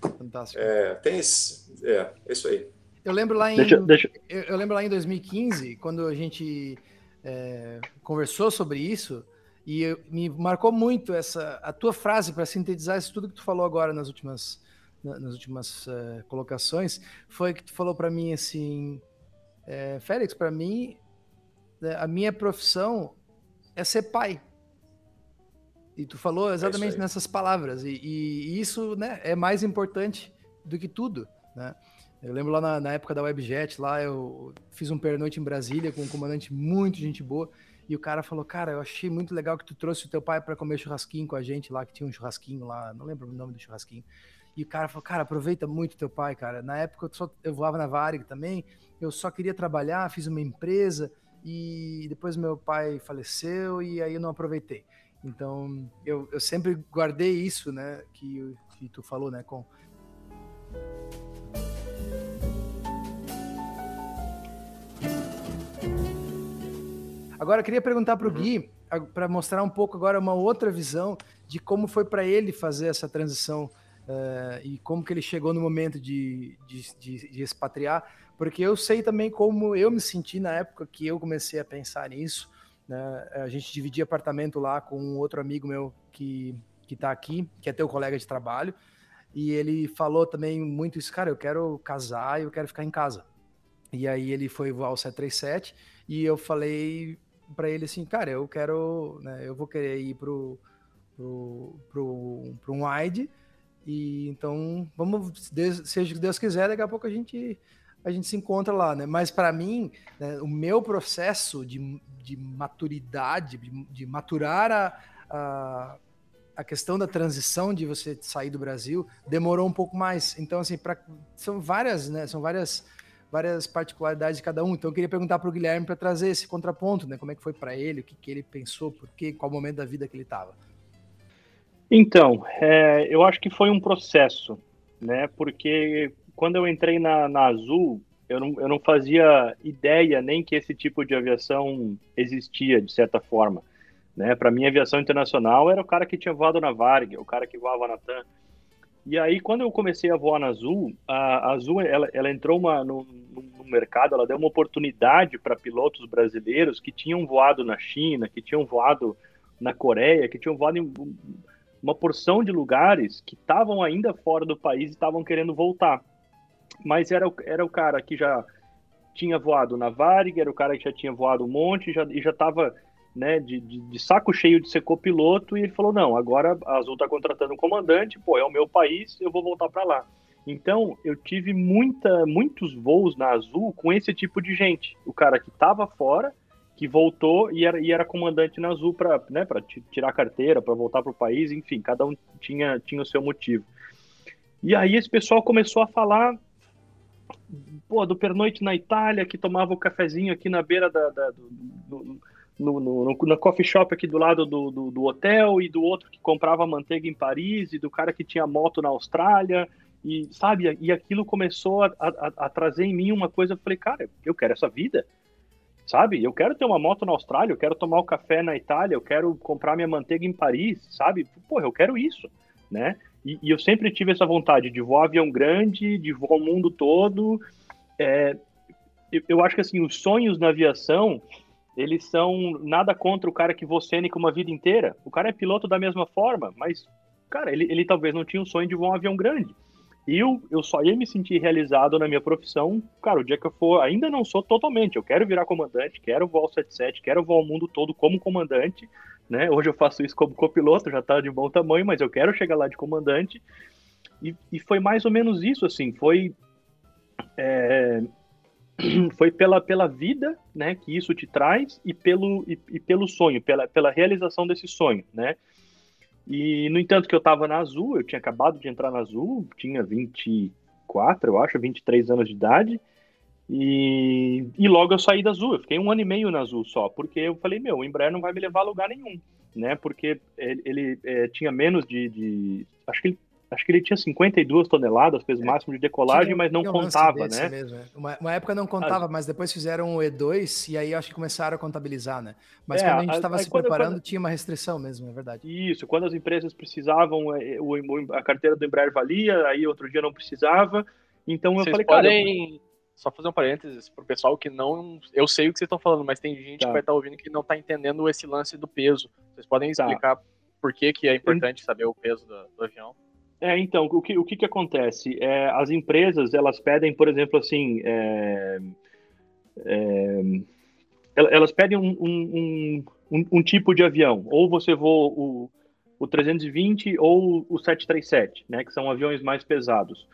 Fantástico. É, tem esse... É, é isso aí. Eu lembro lá em... Deixa, deixa... Eu, eu, lembro lá em 2015, quando a gente é, conversou sobre isso, e eu, me marcou muito essa a tua frase para sintetizar isso tudo que tu falou agora nas últimas nas últimas uh, colocações, foi que tu falou para mim assim, é, Félix, para mim, né, a minha profissão é ser pai. E tu falou exatamente é nessas palavras. E, e, isso né, é mais importante do que tudo. Né? Eu lembro lá na, na, época da Webjet, lá eu fiz um pernoite em Brasília com um comandante muito gente boa. E o cara falou: Cara, eu achei muito legal que tu trouxe o teu pai para comer churrasquinho com a gente lá, que tinha um churrasquinho lá, não lembro o nome do churrasquinho. E o cara falou: Cara, aproveita muito teu pai, cara. Na época eu, só, eu voava na Varig também eu só queria trabalhar, fiz uma empresa e depois meu pai faleceu e aí eu não aproveitei. Então eu, eu sempre guardei isso, né, que, que tu falou, né, com Agora eu queria perguntar para o Gui, para mostrar um pouco agora uma outra visão de como foi para ele fazer essa transição uh, e como que ele chegou no momento de, de, de, de expatriar porque eu sei também como eu me senti na época que eu comecei a pensar nisso. Né? A gente dividia apartamento lá com um outro amigo meu que que está aqui, que é teu colega de trabalho, e ele falou também muito isso, cara, eu quero casar eu quero ficar em casa. E aí ele foi voar o 737 e eu falei para ele assim, cara, eu quero, né, eu vou querer ir pro pro, pro, pro um wide e então vamos, seja o que Deus quiser, daqui a pouco a gente a gente se encontra lá, né? Mas para mim, né, o meu processo de, de maturidade, de, de maturar a, a, a, questão da transição de você sair do Brasil demorou um pouco mais. Então, assim, pra, são várias, né? São várias várias particularidades de cada um. Então eu queria perguntar para o Guilherme para trazer esse contraponto, né? Como é que foi para ele, o que, que ele pensou, por quê, qual momento da vida que ele estava. Então, é, eu acho que foi um processo, né? Porque quando eu entrei na, na Azul, eu não, eu não fazia ideia nem que esse tipo de aviação existia, de certa forma. Né? Para mim, aviação internacional era o cara que tinha voado na Varg, o cara que voava na TAM. E aí, quando eu comecei a voar na Azul, a, a Azul ela, ela entrou uma, no, no, mercado, ela deu uma oportunidade para pilotos brasileiros que tinham voado na China, que tinham voado na Coreia, que tinham voado em uma porção de lugares que estavam ainda fora do país e estavam querendo voltar mas era, era o cara que já tinha voado na Varig, era o cara que já tinha voado um monte já, e já estava né, de, de, de, saco cheio de ser copiloto, e ele falou, não, agora a Azul está contratando um comandante, pô, é o meu país, eu vou voltar para lá. Então, eu tive muita, muitos voos na Azul com esse tipo de gente. O cara que estava fora, que voltou e era, e era comandante na Azul para né, tirar a carteira, para voltar para o país, enfim, cada um tinha, tinha o seu motivo. E aí esse pessoal começou a falar pô, do pernoite na Itália, que tomava o cafezinho aqui na beira da, da do, no, no, no, no, coffee shop aqui do lado do, do, do, hotel, e do outro que comprava manteiga em Paris, e do cara que tinha moto na Austrália, e sabe, e aquilo começou a, a, a trazer em mim uma coisa, eu falei, cara, eu quero essa vida, sabe, eu quero ter uma moto na Austrália, eu quero tomar o café na Itália, eu quero comprar minha manteiga em Paris, sabe, pô, eu quero isso, né, e, e, eu sempre tive essa vontade de voar avião grande, de voar o mundo todo. É, eu, eu, acho que assim, os sonhos na aviação, eles são nada contra o cara que voa cênica uma vida inteira. O cara é piloto da mesma forma, mas, cara, ele, ele talvez não tinha o sonho de voar um avião grande. Eu, eu só ia me sentir realizado na minha profissão, cara, o dia que eu for, ainda não sou totalmente, eu quero virar comandante, quero voar o 77, quero voar o mundo todo como comandante, né? Hoje eu faço isso como copiloto, já está de bom tamanho, mas eu quero chegar lá de comandante. E, e foi mais ou menos isso, assim, foi é, foi pela, pela vida, né, que isso te traz e pelo, e, e, pelo sonho, pela, pela realização desse sonho, né. E, no entanto, que eu estava na Azul, eu tinha acabado de entrar na Azul, tinha 24, eu acho, 23 anos de idade, e, e logo eu saí da Azul, eu fiquei um ano e meio na Azul só, porque eu falei, meu, o Embraer não vai me levar a lugar nenhum, né? Porque ele, ele é, tinha menos de, de, Acho que ele acho que ele tinha 52 toneladas, peso é, máximo de decolagem, tinha, mas não contava, né? Mesmo, é. uma, uma, época não contava, mas depois fizeram o E2 e aí acho que começaram a contabilizar, né? Mas é, quando a gente estava se preparando, quando... tinha uma restrição mesmo, é verdade. Isso, quando as empresas precisavam, é, o, a carteira do Embraer valia, aí outro dia não precisava. Então eu Vocês falei, podem... cara. Só fazer um parênteses pro pessoal que não. Eu sei o que vocês estão falando, mas tem gente tá. que vai estar tá ouvindo que não está entendendo esse lance do peso. Vocês podem tá. explicar tá. por que, que é importante saber o peso do, do avião? É, então, o que, o que, que acontece? É, as empresas, elas pedem, por exemplo, assim, é, é, elas pedem um, um, um, um, tipo de avião, ou você voa o, o 320 ou o 737, né, que são aviões mais pesados.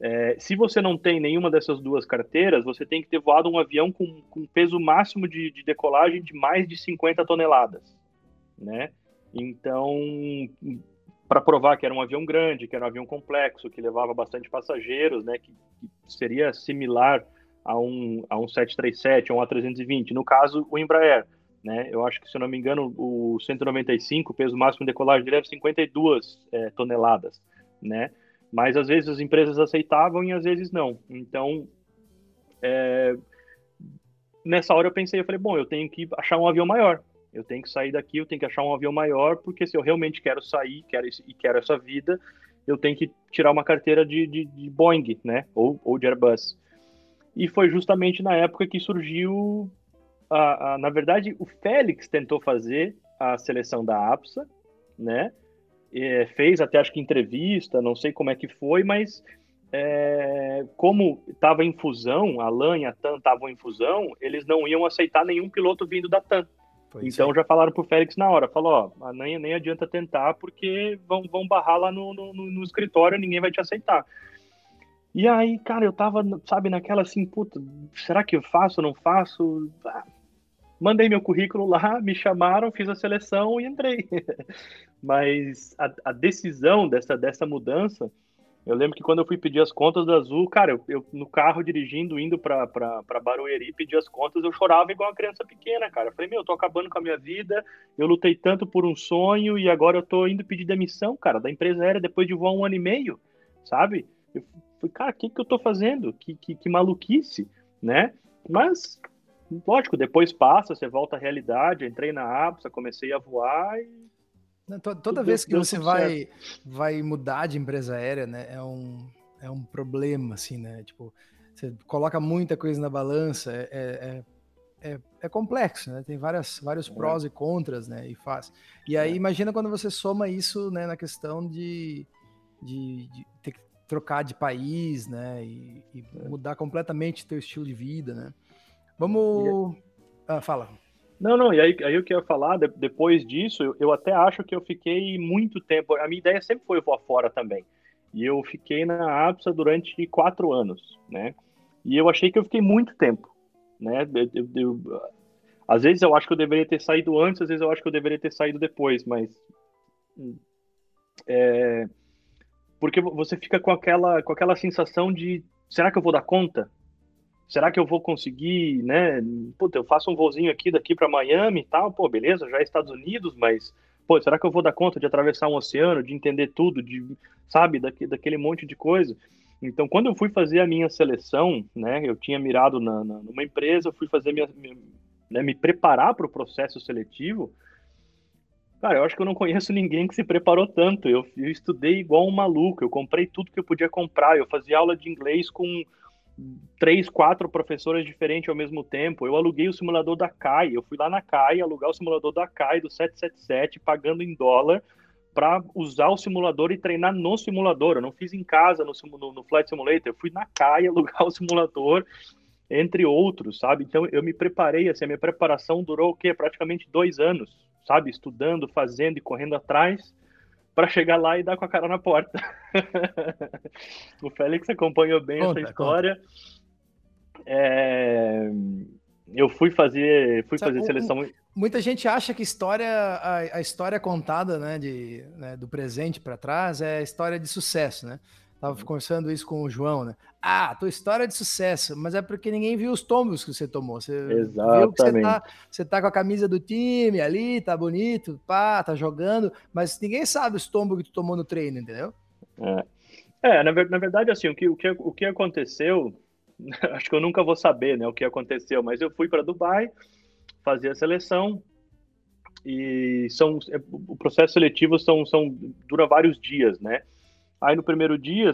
É, se você não tem nenhuma dessas duas carteiras, você tem que ter voado um avião com, com peso máximo de, de decolagem de mais de 50 toneladas, né? Então, para provar que era um avião grande, que era um avião complexo, que levava bastante passageiros, né, que, que seria similar a um, a um 737 ou um A320. No caso, o Embraer. Né? Eu acho que, se eu não me engano, o 195, o peso máximo de decolagem dele é 52 é, toneladas. Né? Mas, às vezes, as empresas aceitavam e, às vezes, não. Então, é... nessa hora eu pensei, eu falei, bom, eu tenho que achar um avião maior. Eu tenho que sair daqui, eu tenho que achar um avião maior, porque se eu realmente quero sair quero, e quero essa vida, eu tenho que tirar uma carteira de, de, de Boeing, né? Ou, ou de Airbus. E foi justamente na época que surgiu. A, a, na verdade, o Félix tentou fazer a seleção da APSA, né? E fez até acho que entrevista, não sei como é que foi, mas é, como estava em fusão, a LAN e a TAN estavam em fusão, eles não iam aceitar nenhum piloto vindo da TAN. Pois então é. já falaram pro Félix na hora, falou, ó, nem, nem adianta tentar porque vão, vão barrar lá no, no, no escritório, ninguém vai te aceitar. E aí, cara, eu tava, sabe, naquela assim, puta, será que eu faço ou não faço? Ah, mandei meu currículo lá, me chamaram, fiz a seleção e entrei. Mas a, a decisão dessa, dessa mudança eu lembro que quando eu fui pedir as contas da Azul, cara, eu, eu no carro dirigindo, indo pra, pra, pra Barueri pedir as contas, eu chorava igual uma criança pequena, cara. Eu falei, meu, eu tô acabando com a minha vida, eu lutei tanto por um sonho e agora eu tô indo pedir demissão, cara, da empresa aérea depois de voar um ano e meio, sabe? Eu falei, cara, o que que eu tô fazendo? Que, que, que maluquice, né? Mas, lógico, depois passa, você volta à realidade, entrei na APSA, comecei a voar e Toda vez que você vai, vai mudar de empresa aérea, né, é um, é um problema, assim, né? Tipo, você coloca muita coisa na balança, é, é, é, é complexo, né? Tem várias, vários é. prós e contras, né? E faz. E aí, é. imagina quando você soma isso, né, na questão de, de, de ter que trocar de país, né? E, e é. mudar completamente teu estilo de vida, né? Vamos. Ah, fala. Não, não, e aí, aí eu queria falar, de, depois disso, eu, eu, até acho que eu fiquei muito tempo. A minha ideia sempre foi voar fora também. E eu fiquei na APSA durante quatro anos, né? E eu achei que eu fiquei muito tempo, né? Eu, eu, às vezes eu acho que eu deveria ter saído antes, às vezes eu acho que eu deveria ter saído depois, mas. É, porque você fica com aquela, com aquela sensação de será que eu vou dar conta? Será que eu vou conseguir, né? Puta, eu faço um voozinho aqui daqui para Miami e tal, pô, beleza, já é Estados Unidos, mas pô, será que eu vou dar conta de atravessar um oceano, de entender tudo, de, sabe, daqui, daquele monte de coisa? Então, quando eu fui fazer a minha seleção, né, eu tinha mirado na, na numa empresa, fui fazer minha, minha né, me preparar para o processo seletivo. Cara, eu acho que eu não conheço ninguém que se preparou tanto. Eu, eu estudei igual um maluco, eu comprei tudo que eu podia comprar, eu fazia aula de inglês com três, quatro professores diferentes ao mesmo tempo. Eu aluguei o simulador da CAI. Eu fui lá na CAI alugar o simulador da CAI do 777, pagando em dólar, para usar o simulador e treinar no simulador. Eu não fiz em casa no, no, no Flight Simulator. Eu fui na CAI alugar o simulador, entre outros, sabe? Então eu me preparei. Assim, a minha preparação durou o quê? Praticamente dois anos, sabe? Estudando, fazendo e correndo atrás para chegar lá e dar com a cara na porta. o Félix acompanhou bem conta, essa história. É... Eu fui fazer, fui Sabe, fazer seleção. Um, muita gente acha que história, a, a história contada, né, de, né, do presente para trás é história de sucesso, né? Tava uhum. conversando isso com o João, né? Ah, tua história é de sucesso, mas é porque ninguém viu os tombos que você tomou. Você Exatamente. viu que você tá, você tá com a camisa do time ali, tá bonito, pá, tá jogando, mas ninguém sabe os tombos que tu tomou no treino, entendeu? É, é na, na, verdade, assim, o que, o, que, o que aconteceu, acho que eu nunca vou saber, né, o que aconteceu, mas eu fui para Dubai fazer a seleção e são é, o processo seletivo são, são dura vários dias, né? Aí no primeiro dia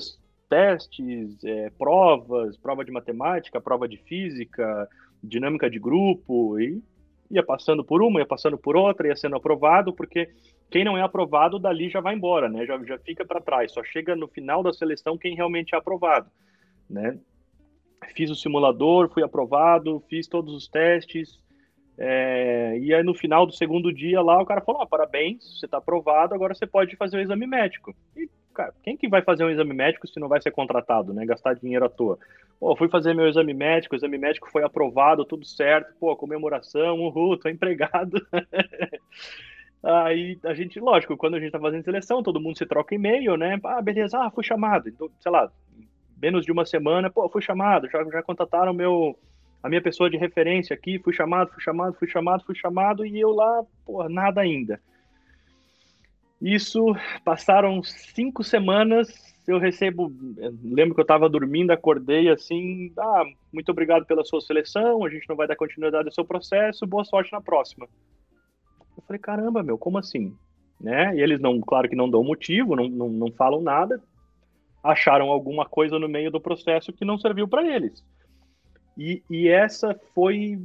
testes, é, provas, prova de matemática, prova de física, dinâmica de grupo e ia passando por uma, ia passando por outra, ia sendo aprovado, porque quem não é aprovado dali já vai embora, né? Já, já fica para trás, só chega no final da seleção quem realmente é aprovado, né? Fiz o simulador, fui aprovado, fiz todos os testes, é, e aí no final do segundo dia lá o cara falou: ah, parabéns, você está aprovado, agora você pode fazer o exame médico. E, cara, quem que vai fazer um exame médico se não vai ser contratado, né? Gastar dinheiro à toa. Pô, fui fazer meu exame médico, o exame médico foi aprovado, tudo certo, pô, comemoração, uhul, tô empregado. Aí a gente, lógico, quando a gente tá fazendo seleção, todo mundo se troca e-mail, né? Ah, beleza, ah, fui chamado. Então, sei lá, menos de uma semana, pô, fui chamado, já, já contataram meu, a minha pessoa de referência aqui, fui chamado, fui chamado, fui chamado, fui chamado, e eu lá, pô, nada ainda. Isso, passaram cinco semanas, eu recebo, eu lembro que eu estava dormindo, acordei assim, ah, muito obrigado pela sua seleção, a gente não vai dar continuidade ao seu processo, boa sorte na próxima. Eu falei, caramba, meu, como assim? Né? E eles não, claro que não dão motivo, não, não, não falam nada, acharam alguma coisa no meio do processo que não serviu para eles. E, e essa foi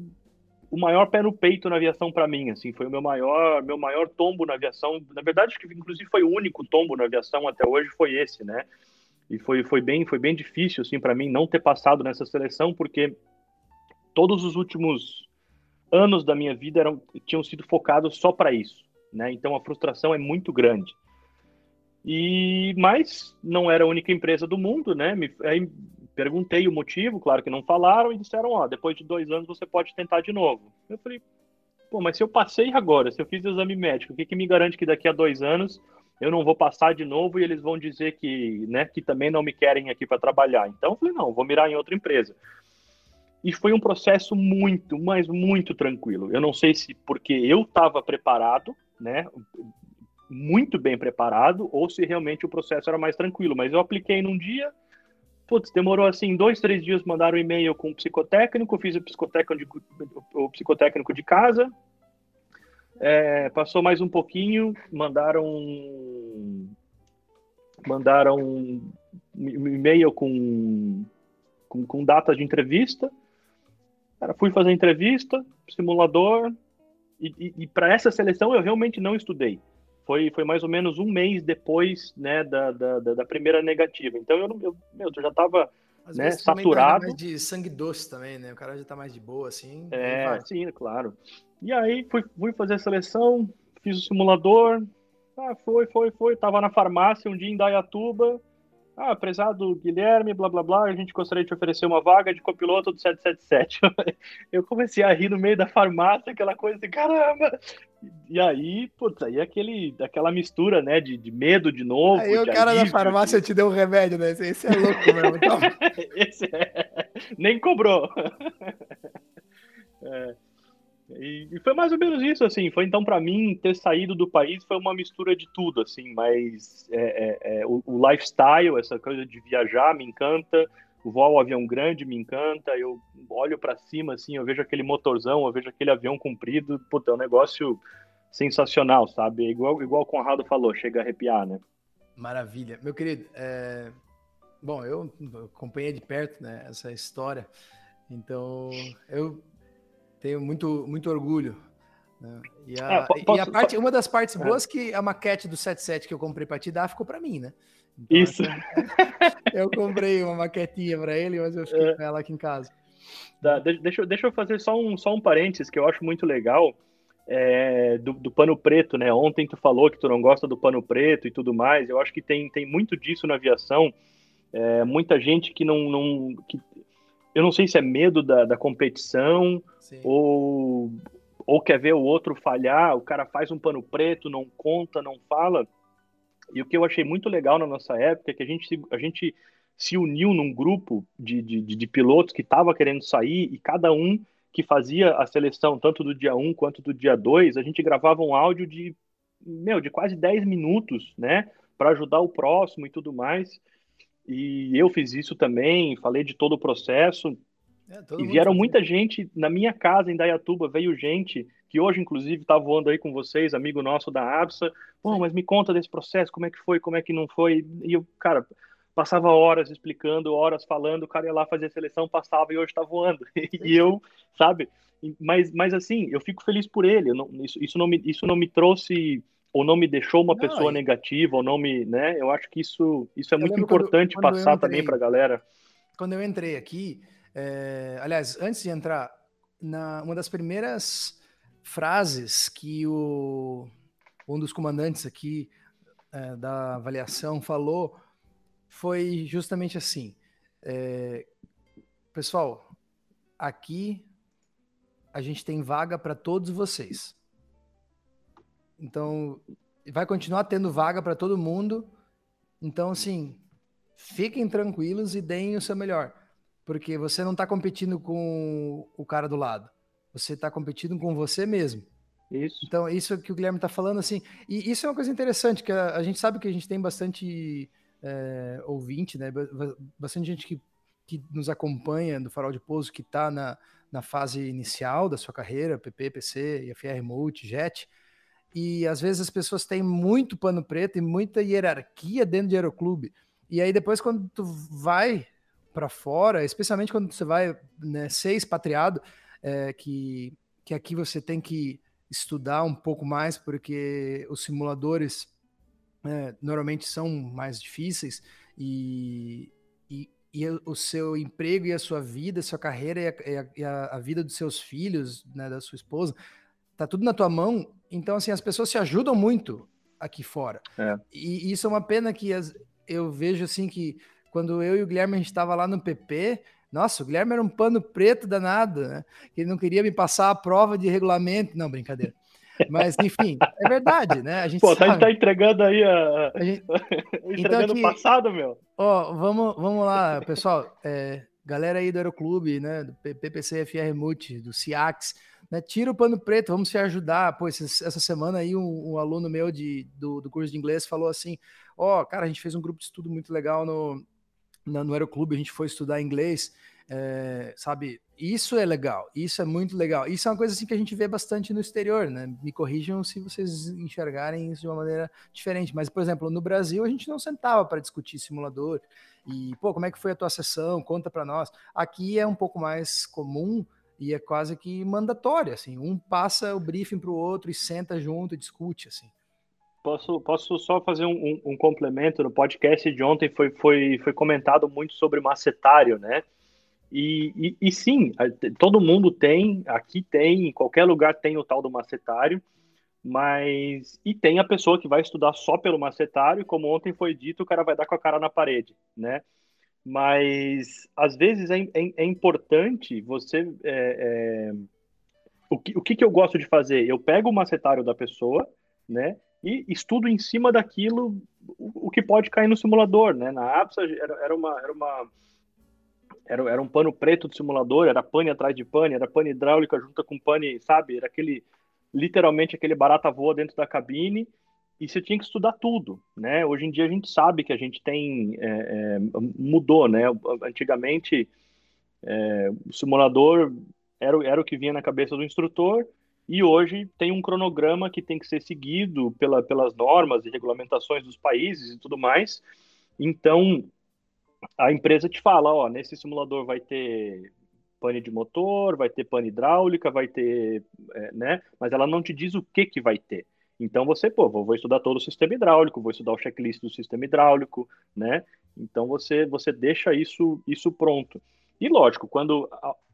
o maior pé no peito na aviação para mim, assim, foi o meu maior, meu maior tombo na aviação. Na verdade, que inclusive foi o único tombo na aviação até hoje foi esse, né? E foi, foi bem, foi bem difícil assim para mim não ter passado nessa seleção porque todos os últimos anos da minha vida eram tinham sido focados só para isso, né? Então a frustração é muito grande. E mas não era a única empresa do mundo, né? Me, aí Perguntei o motivo, claro que não falaram, e disseram, ó, depois de dois anos você pode tentar de novo. Eu falei, pô, mas se eu passei agora, se eu fiz o exame médico, o que, que me garante que daqui a dois anos eu não vou passar de novo e eles vão dizer que, né, que também não me querem aqui para trabalhar? Então eu falei, não, vou mirar em outra empresa. E foi um processo muito, mas muito tranquilo. Eu não sei se porque eu estava preparado, né, muito bem preparado, ou se realmente o processo era mais tranquilo. Mas eu apliquei num dia, Putz, demorou assim dois, três dias, mandaram um e-mail com o psicotécnico, fiz o psicotécnico de, o psicotécnico de casa. É, passou mais um pouquinho, mandaram mandaram um e-mail com, com, com data de entrevista. Cara, fui fazer entrevista, simulador, e, e, e para essa seleção eu realmente não estudei foi, foi mais ou menos um mês depois né, da, da, da primeira negativa. Então eu, eu, meu, eu já estava né, saturado. mais de sangue doce também, né? O cara já tá mais de boa, assim. É, sim, claro. E aí fui, fui fazer a seleção, fiz o simulador. Ah, foi, foi, foi. Tava na farmácia um dia em Dayatuba. Ah, prezado Guilherme, blá blá blá, a gente gostaria de oferecer uma vaga de copiloto do 777. Eu comecei a rir no meio da farmácia, aquela coisa de caramba. E aí, putz, aí aquele, aquela mistura, né, de, de medo de novo. Aí o cara da farmácia de... te deu um remédio, né? Esse é louco mesmo. Então... Esse é... Nem cobrou. é. E, foi mais ou menos isso, assim. Foi então para mim ter saído do país foi uma mistura de tudo, assim. Mas é, é, é, o, o, lifestyle, essa coisa de viajar, me encanta. O voo ao avião grande me encanta. Eu olho para cima, assim, eu vejo aquele motorzão, eu vejo aquele avião comprido. Puta, é um negócio sensacional, sabe? Igual, igual o Conrado falou, chega a arrepiar, né? Maravilha. Meu querido, é... bom, eu acompanhei de perto né, essa história. Então, eu tenho muito, muito orgulho. Né? E, a, é, posso, e a parte, uma das partes é. boas é que a maquete do 77 que eu comprei para te dar ficou para mim, né? Então, Isso. Assim, eu comprei uma maquetinha para ele, mas eu fiquei é. com ela aqui em casa. Dá, deixa, deixa eu fazer só um, só um parênteses que eu acho muito legal é, do, do, pano preto, né? Ontem tu falou que tu não gosta do pano preto e tudo mais. Eu acho que tem, tem muito disso na aviação. É, muita gente que não, não que eu não sei se é medo da, da competição ou, ou quer ver o outro falhar, o cara faz um pano preto, não conta, não fala. E o que eu achei muito legal na nossa época é que a gente, a gente se uniu num grupo de, de, de pilotos que estava querendo sair e cada um que fazia a seleção, tanto do dia 1 quanto do dia 2, a gente gravava um áudio de, meu, de quase 10 minutos, né? para ajudar o próximo e tudo mais. E eu fiz isso também, falei de todo o processo. É, e vieram muita gente na minha casa em Dayatuba, veio gente que hoje, inclusive, está voando aí com vocês, amigo nosso da ABSA. Pô, mas me conta desse processo, como é que foi, como é que não foi. E eu, cara, passava horas explicando, horas falando, o cara ia lá fazer a seleção, passava e hoje está voando. e eu, sabe? Mas, mas assim, eu fico feliz por ele. Não, isso, isso, não me, isso não me trouxe ou não me deixou uma não, pessoa negativa, ou não me, né? Eu acho que isso, isso é eu muito importante quando, quando passar entrei, também para a galera. Quando eu entrei aqui, é, aliás, antes de entrar, na, uma das primeiras frases que o, um dos comandantes aqui é, da avaliação falou foi justamente assim: é, pessoal, aqui a gente tem vaga para todos vocês. Então, vai continuar tendo vaga para todo mundo. Então, assim, fiquem tranquilos e deem o seu melhor. Porque você não está competindo com o cara do lado. Você está competindo com você mesmo. Isso. Então, isso que o Guilherme está falando, assim. E isso é uma coisa interessante, que a, a gente sabe que a gente tem bastante é, ouvinte, né? Bastante gente que, que nos acompanha do Farol de Pouso, que está na, na fase inicial da sua carreira, PP, PC, IFR Multi, JET. E às vezes as pessoas têm muito pano preto e muita hierarquia dentro de aeroclube. E aí depois quando tu vai para fora, especialmente quando você vai né, ser expatriado, é, que, que aqui você tem que estudar um pouco mais, porque os simuladores é, normalmente são mais difíceis e, e, e, o seu emprego e a sua vida, a sua carreira e a, e a, a vida dos seus filhos, né, da sua esposa, tá tudo na tua mão. Então, assim, as pessoas se ajudam muito aqui fora. É. E, isso é uma pena que as, eu vejo, assim, que quando eu e o Guilherme a gente estava lá no PP, nossa, o Guilherme era um pano preto danado, né? Que ele não queria me passar a prova de regulamento. Não, brincadeira. Mas, enfim, é verdade, né? A gente Pô, tá, sabe. tá entregando aí a. a gente... entregando então, o passado, meu. Ó, vamos, vamos lá, pessoal. É, galera aí do Aeroclube, né? Do PPC FR Multi, do CIAX, né? Tira o pano preto, vamos se ajudar. Pô, essa semana aí um, um aluno meu de, do, do curso de inglês falou assim: Ó, oh, cara, a gente fez um grupo de estudo muito legal no, no, no Aeroclube, a gente foi estudar inglês. É, sabe, isso é legal, isso é muito legal. Isso é uma coisa assim que a gente vê bastante no exterior, né? Me corrijam se vocês enxergarem isso de uma maneira diferente. Mas, por exemplo, no Brasil a gente não sentava para discutir simulador e, pô, como é que foi a tua sessão? Conta para nós. Aqui é um pouco mais comum e é quase que mandatório, assim. Um passa o briefing para o outro e senta junto e discute, assim. Posso, posso só fazer um, um, um complemento? No podcast de ontem foi, foi, foi comentado muito sobre macetário, né? E, e, e, sim, todo mundo tem, aqui tem, em qualquer lugar tem o tal do macetário, mas. E tem a pessoa que vai estudar só pelo macetário, como ontem foi dito, o cara vai dar com a cara na parede, né? Mas às vezes é, é, é importante você. É, é o, que, o que, que eu gosto de fazer? Eu pego o macetário da pessoa, né? E estudo em cima daquilo o, o que pode cair no simulador, né? Na APSA era, era uma. Era uma era, era um pano preto do simulador, era pane atrás de pane, era pane hidráulica junto com pane, sabe? Era aquele, literalmente aquele barata voa dentro da cabine e você tinha que estudar tudo, né? Hoje em dia a gente sabe que a gente tem, é, é, mudou, né? Antigamente é, o simulador era, era o que vinha na cabeça do instrutor e hoje tem um cronograma que tem que ser seguido pela, pelas normas e regulamentações dos países e tudo mais. Então, a empresa te fala, ó, nesse simulador vai ter pane de motor, vai ter pane hidráulica, vai ter, é, né? Mas ela não te diz o que que vai ter. Então você, pô, vou, estudar todo o sistema hidráulico, vou estudar o checklist do sistema hidráulico, né? Então você você deixa isso isso pronto. E lógico, quando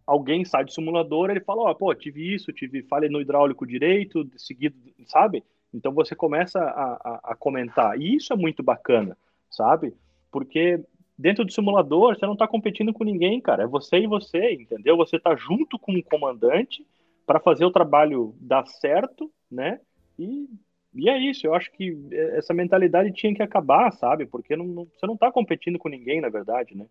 alguém sai do simulador, ele fala, ó, oh, pô, tive isso, tive falha no hidráulico direito, seguido, sabe? Então você começa a, a, a comentar. E isso é muito bacana, sabe? Porque dentro do simulador, você não está competindo com ninguém, cara. É você e você, entendeu? Você está junto com o comandante para fazer o trabalho dar certo, né? E, e é isso. Eu acho que essa mentalidade tinha que acabar, sabe? Porque não, não, você não está competindo com ninguém, na verdade, né?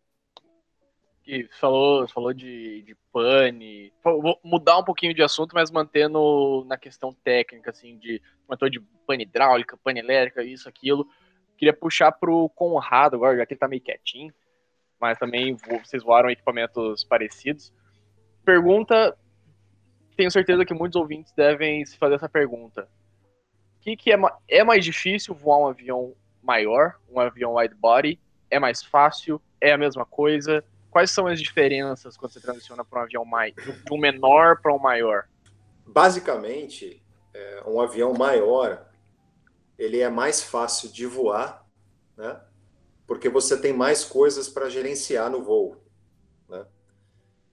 E falou, falou de, de pane. Vou mudar um pouquinho de assunto, mas mantendo na questão técnica, assim, de comentou de pane hidráulica, pane elétrica, isso, aquilo. Queria puxar pro Conrado agora, já que ele tá meio quietinho, mas também vocês voaram equipamentos parecidos. Pergunta, tenho certeza que muitos ouvintes devem se fazer essa pergunta. Que, que é, é mais difícil voar um avião maior, um avião wide body? É mais fácil? É a mesma coisa? Quais são as diferenças quando você transiciona para um avião mais, de um menor para um maior? Basicamente, é, um avião maior ele é mais fácil de voar, né? Porque você tem mais coisas para gerenciar no voo, né?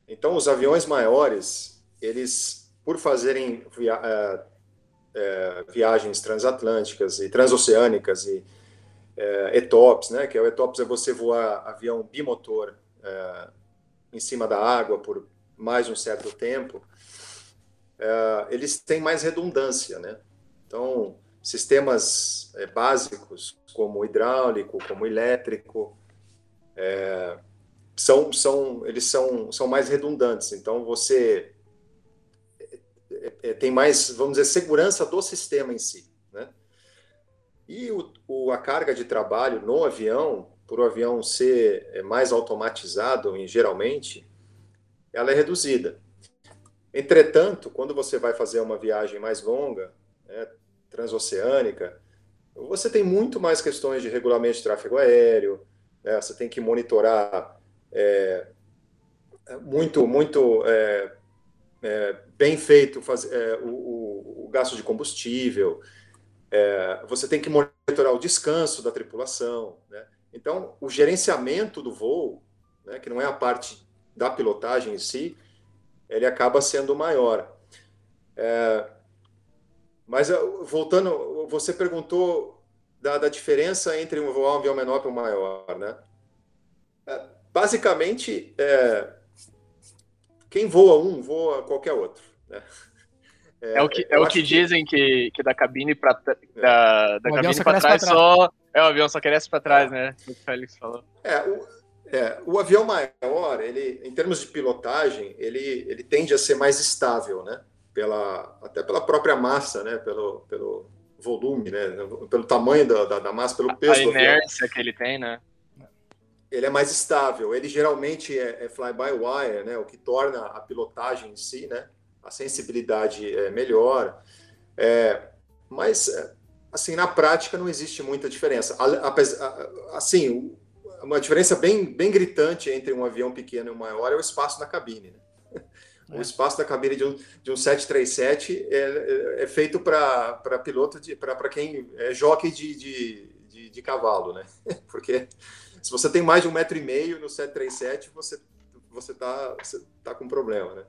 Então, os aviões maiores, eles, por fazerem via é, é, viagens transatlânticas e transoceânicas e é, ETOPS, né? Que é o ETOPS é você voar avião bimotor é, em cima da água por mais um certo tempo. É, eles têm mais redundância, né? Então, sistemas é, básicos, como hidráulico, como elétrico, é, são, são, eles são, são mais redundantes. Então, você é, é, tem mais, vamos dizer, segurança do sistema em si. Né? E o, o, a carga de trabalho no avião, por o avião ser é, mais automatizado, em, geralmente, ela é reduzida. Entretanto, quando você vai fazer uma viagem mais longa, né, transoceânica, você tem muito mais questões de regulamento de tráfego aéreo, né? você tem que monitorar é, muito, muito é, é, bem feito faz, é, o, o, o, gasto de combustível, é, você tem que monitorar o descanso da tripulação. Né? Então, o gerenciamento do voo, né, que não é a parte da pilotagem em si, ele acaba sendo maior. É, mas eh, voltando, você perguntou da, da diferença entre um voar um avião menor para um maior, né? É, basicamente, é, quem voa um voa qualquer outro. Né? É, é, o que, é o que, que, dizem que, que da cabine para da, da cabine para trás, trás, só é o avião só cresce para trás, é. né? O Félix falou. É o, é, o avião maior, ele, em termos de pilotagem, ele, ele tende a ser mais estável, né? pela até pela própria massa, né? Pelo, pelo volume, né? Pelo tamanho da, da, da massa, pelo peso. A inércia que ele tem, né? Ele é mais estável. Ele geralmente é, é fly-by-wire, né? O que torna a pilotagem em si, né? A sensibilidade é melhor. É, mas, é, assim, na prática não existe muita diferença. Assim, uma diferença bem, bem gritante entre um avião pequeno e um maior é o espaço na cabine, né? O é. espaço da cabine de um, de um 737 é, é, é feito para piloto, para quem é jockey de, de, de, de, cavalo, né? Porque se você tem mais de um metro e meio no 737, você você tá, você tá com problema, né?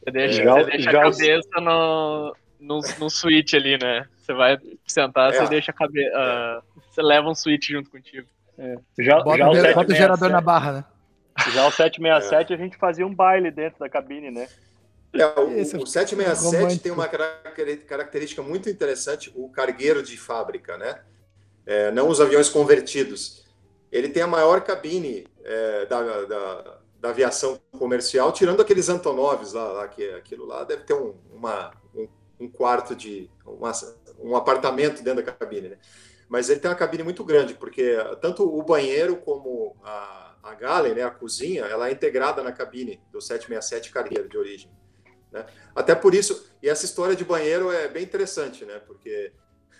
Você deixa, é, você deixa já, a cabeça no, no, no switch ali, né? Você vai sentar, é, você deixa a cabeça. Uh, você leva um switch junto contigo. É. Já, bota, já o, bota o gerador na barra, né? Já o 767 é. a gente fazia um baile dentro da cabine, né? É, o, Esse, o 767 tem uma característica muito interessante, o cargueiro de fábrica, né? É, não os aviões convertidos. Ele tem a maior cabine é, da, da, da, aviação comercial, tirando aqueles Antonovs lá, lá que aquilo lá deve ter um, uma, um, um quarto de uma, um apartamento dentro da cabine, né? Mas ele tem uma cabine muito grande, porque tanto o banheiro como a, a galley, né, a cozinha, ela é integrada na cabine do 767 cargueiro de origem. Né? Até por isso, e essa história de banheiro é bem interessante, né? Porque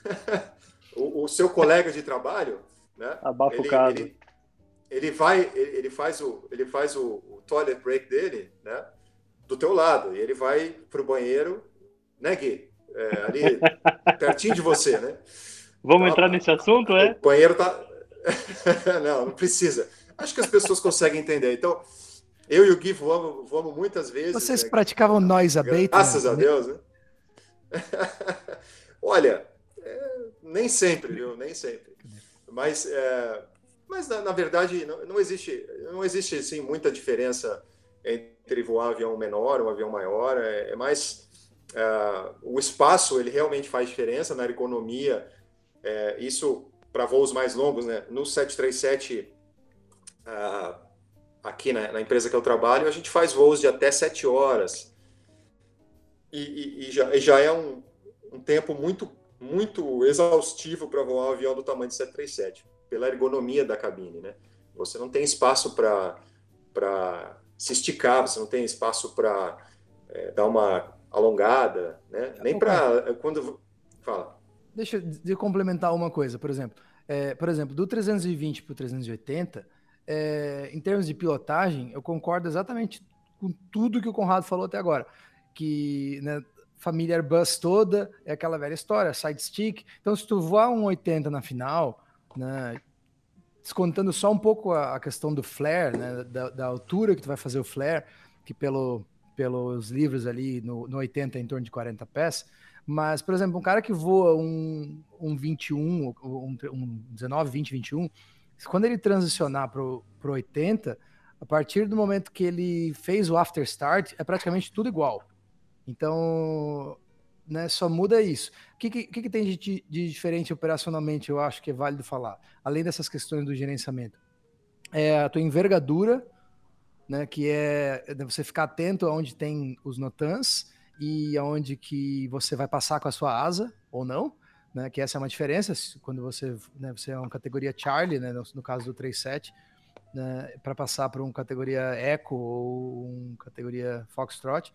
o, o, seu colega de trabalho, né? Abafa ele, o caso. Ele, ele vai, ele, ele, faz o, ele faz o, o, toilet break dele, né? Do teu lado e ele vai pro banheiro, né, Gui? É, ali pertinho de você, né? Vamos então, entrar nesse assunto, é? O banheiro tá. não, não precisa. Acho que as pessoas conseguem entender. Então, eu e o Gui voamos, voamos muitas vezes. Vocês né? praticavam noise abate? Graças né? a Deus, né? Olha, é, nem sempre, viu? Nem sempre. Mas, é, mas na, na, verdade, não, não, existe, não existe assim, muita diferença entre voar avião menor um avião maior. É, é mais é, o espaço, ele realmente faz diferença na ergonomia. É, isso para voos mais longos, né? No 737 aqui na, na, empresa que eu trabalho, a gente faz voos de até sete horas. E, e, e, já, já, é um, um, tempo muito, muito exaustivo para voar um avião do tamanho de 737. pela ergonomia da cabine, né? Você não tem espaço para se esticar, você não tem espaço para é, dar uma alongada, né? Nem para quando fala. Deixa eu complementar uma coisa, por exemplo. É, por exemplo, do 320 para o 380, é, em termos de pilotagem, eu concordo exatamente com tudo que o Conrado falou até agora. Que né, família Airbus toda é aquela velha história, side stick. Então, se tu voar um 80 na final, né, descontando só um pouco a, a questão do flare, né, da, da, altura que tu vai fazer o flare, que pelo, pelos livros ali no, no 80 é em torno de 40 pés, mas, por exemplo, um cara que voa um, um 21, um, um 19, 20, 21, quando ele transicionar para o 80, a partir do momento que ele fez o after start, é praticamente tudo igual. Então, né, só muda isso. O que, que, que tem de, de, diferente operacionalmente, eu acho que é válido falar, além dessas questões do gerenciamento? É a tua envergadura, né, que é, é você ficar atento aonde tem os notans, e aonde que você vai passar com a sua asa ou não, né? Que essa é uma diferença quando você, né, você é uma categoria Charlie, né, no, no caso do 37, né, para passar para uma categoria Echo ou uma categoria Foxtrot,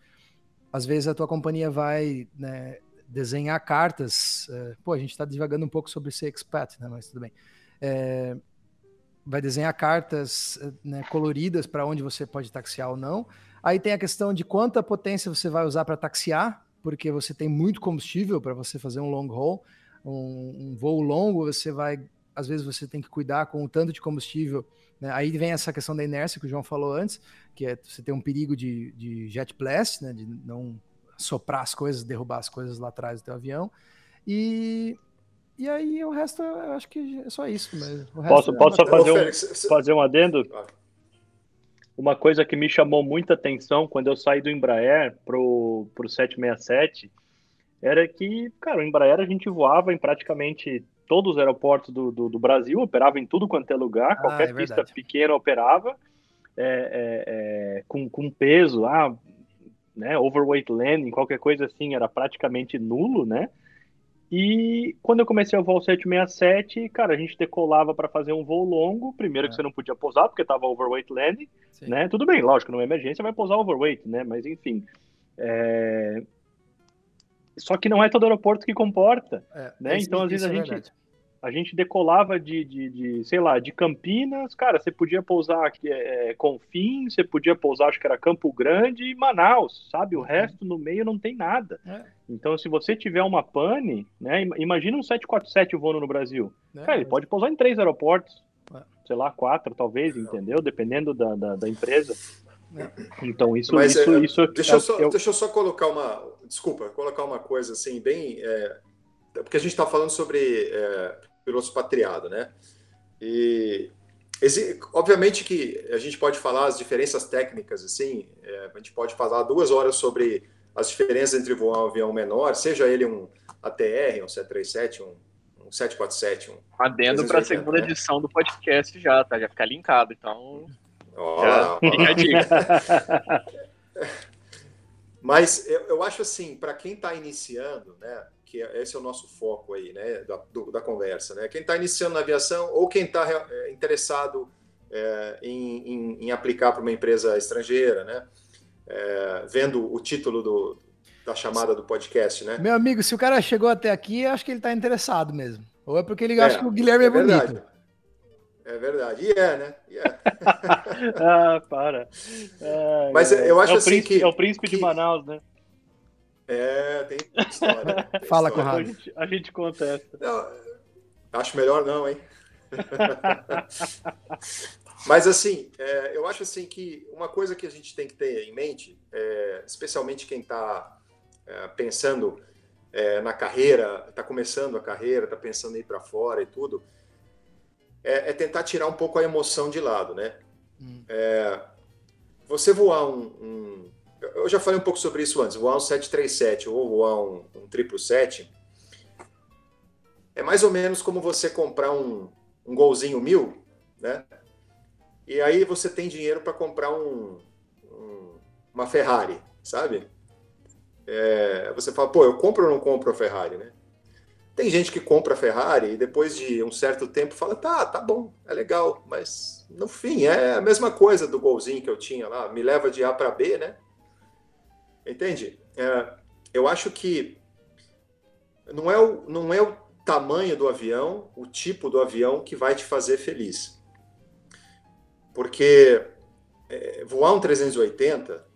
às vezes a tua companhia vai né, desenhar cartas. É, pô, a gente está divagando um pouco sobre ser expat, né, mas tudo bem. É, vai desenhar cartas né, coloridas para onde você pode taxiar ou não. Aí tem a questão de quanta potência você vai usar para taxiar, porque você tem muito combustível para você fazer um long haul, um, um, voo longo, você vai, às vezes você tem que cuidar com o tanto de combustível. Né? Aí vem essa questão da inércia que o João falou antes, que é você tem um perigo de, de jet blast, né? de não soprar as coisas, derrubar as coisas lá atrás do teu avião. E, e aí o resto, eu acho que é só isso. Mas posso, é posso só fazer um, fazer um adendo? uma coisa que me chamou muita atenção quando eu saí do Embraer pro, pro 767 era que, cara, o Embraer a gente voava em praticamente todos os aeroportos do, do, do Brasil, operava em tudo quanto é lugar, ah, qualquer é pista pequena operava, é, é, é, com, com peso, ah, né, overweight landing, qualquer coisa assim, era praticamente nulo, né? E quando eu comecei o 767, cara, a gente decolava para fazer um voo longo. Primeiro é. que você não podia pousar porque estava overweight landing, Sim. né? Tudo bem, lógico, numa emergência vai pousar overweight, né? Mas enfim. É... Só que não é todo aeroporto que comporta, é, né? Então às vezes a é gente verdade a gente decolava de, de, de, sei lá, de Campinas, cara, você podia pousar aqui, é, é Confim, você podia pousar, acho que era Campo Grande e Manaus, sabe? O uhum. resto no meio não tem nada. É. Então, se você tiver uma pane, né? Imagina um 747 voando no Brasil. É, cara, ele pode pousar em três aeroportos, é. sei lá, quatro talvez, entendeu? Dependendo da, da, da empresa. É. Então, isso, Mas, isso, isso deixa, eu só, eu... deixa eu só colocar uma, desculpa, colocar uma coisa assim, bem, porque a gente está falando sobre piloto expatriado, né? E obviamente que a gente pode falar as diferenças técnicas, assim, é, a gente pode falar duas horas sobre as diferenças entre voar um avião menor, seja ele um ATR, um 737, um, um 747, um. Adendo para a segunda né? edição do podcast já, tá? Já fica linkado, então. Oh, fica a dica. Mas eu, eu acho assim, para quem está iniciando, né? que esse é o nosso foco aí, né, da, do, da conversa, né? Quem está iniciando na aviação ou quem está é, interessado é, em, em, em, aplicar para uma empresa estrangeira, né? É, vendo o título do, da chamada do podcast, né? Meu amigo, se o cara chegou até aqui, acho que ele está interessado mesmo. Ou é porque ele acha é, que o Guilherme é, é bonito. Verdade. É verdade. E é, né? E é. ah, para. Mas eu acho assim príncipe, que... É o príncipe que... de Manaus, né? É, tem história. Tem Fala, história. Conrado. A gente, a gente conta essa. Não, acho melhor não, hein? Mas assim, é, eu acho assim que uma coisa que a gente tem que ter em mente, é, especialmente quem está é, pensando é, na carreira, está começando a carreira, está pensando em ir para fora e tudo, é, é, tentar tirar um pouco a emoção de lado, né? Hum. É, você voar um, um eu já falei um pouco sobre isso antes, voar um 737 ou voar um, um 777 é mais ou menos como você comprar um, um golzinho mil, né? E aí você tem dinheiro para comprar um, um, uma Ferrari, sabe? É, você fala, pô, eu compro ou não compro a Ferrari, né? Tem gente que compra a Ferrari e depois de um certo tempo fala, tá, tá bom, é legal, mas no fim é a mesma coisa do golzinho que eu tinha lá, me leva de A para B, né? Entende? É, eu acho que não é, o, não é o tamanho do avião, o tipo do avião que vai te fazer feliz. Porque é, voar um 380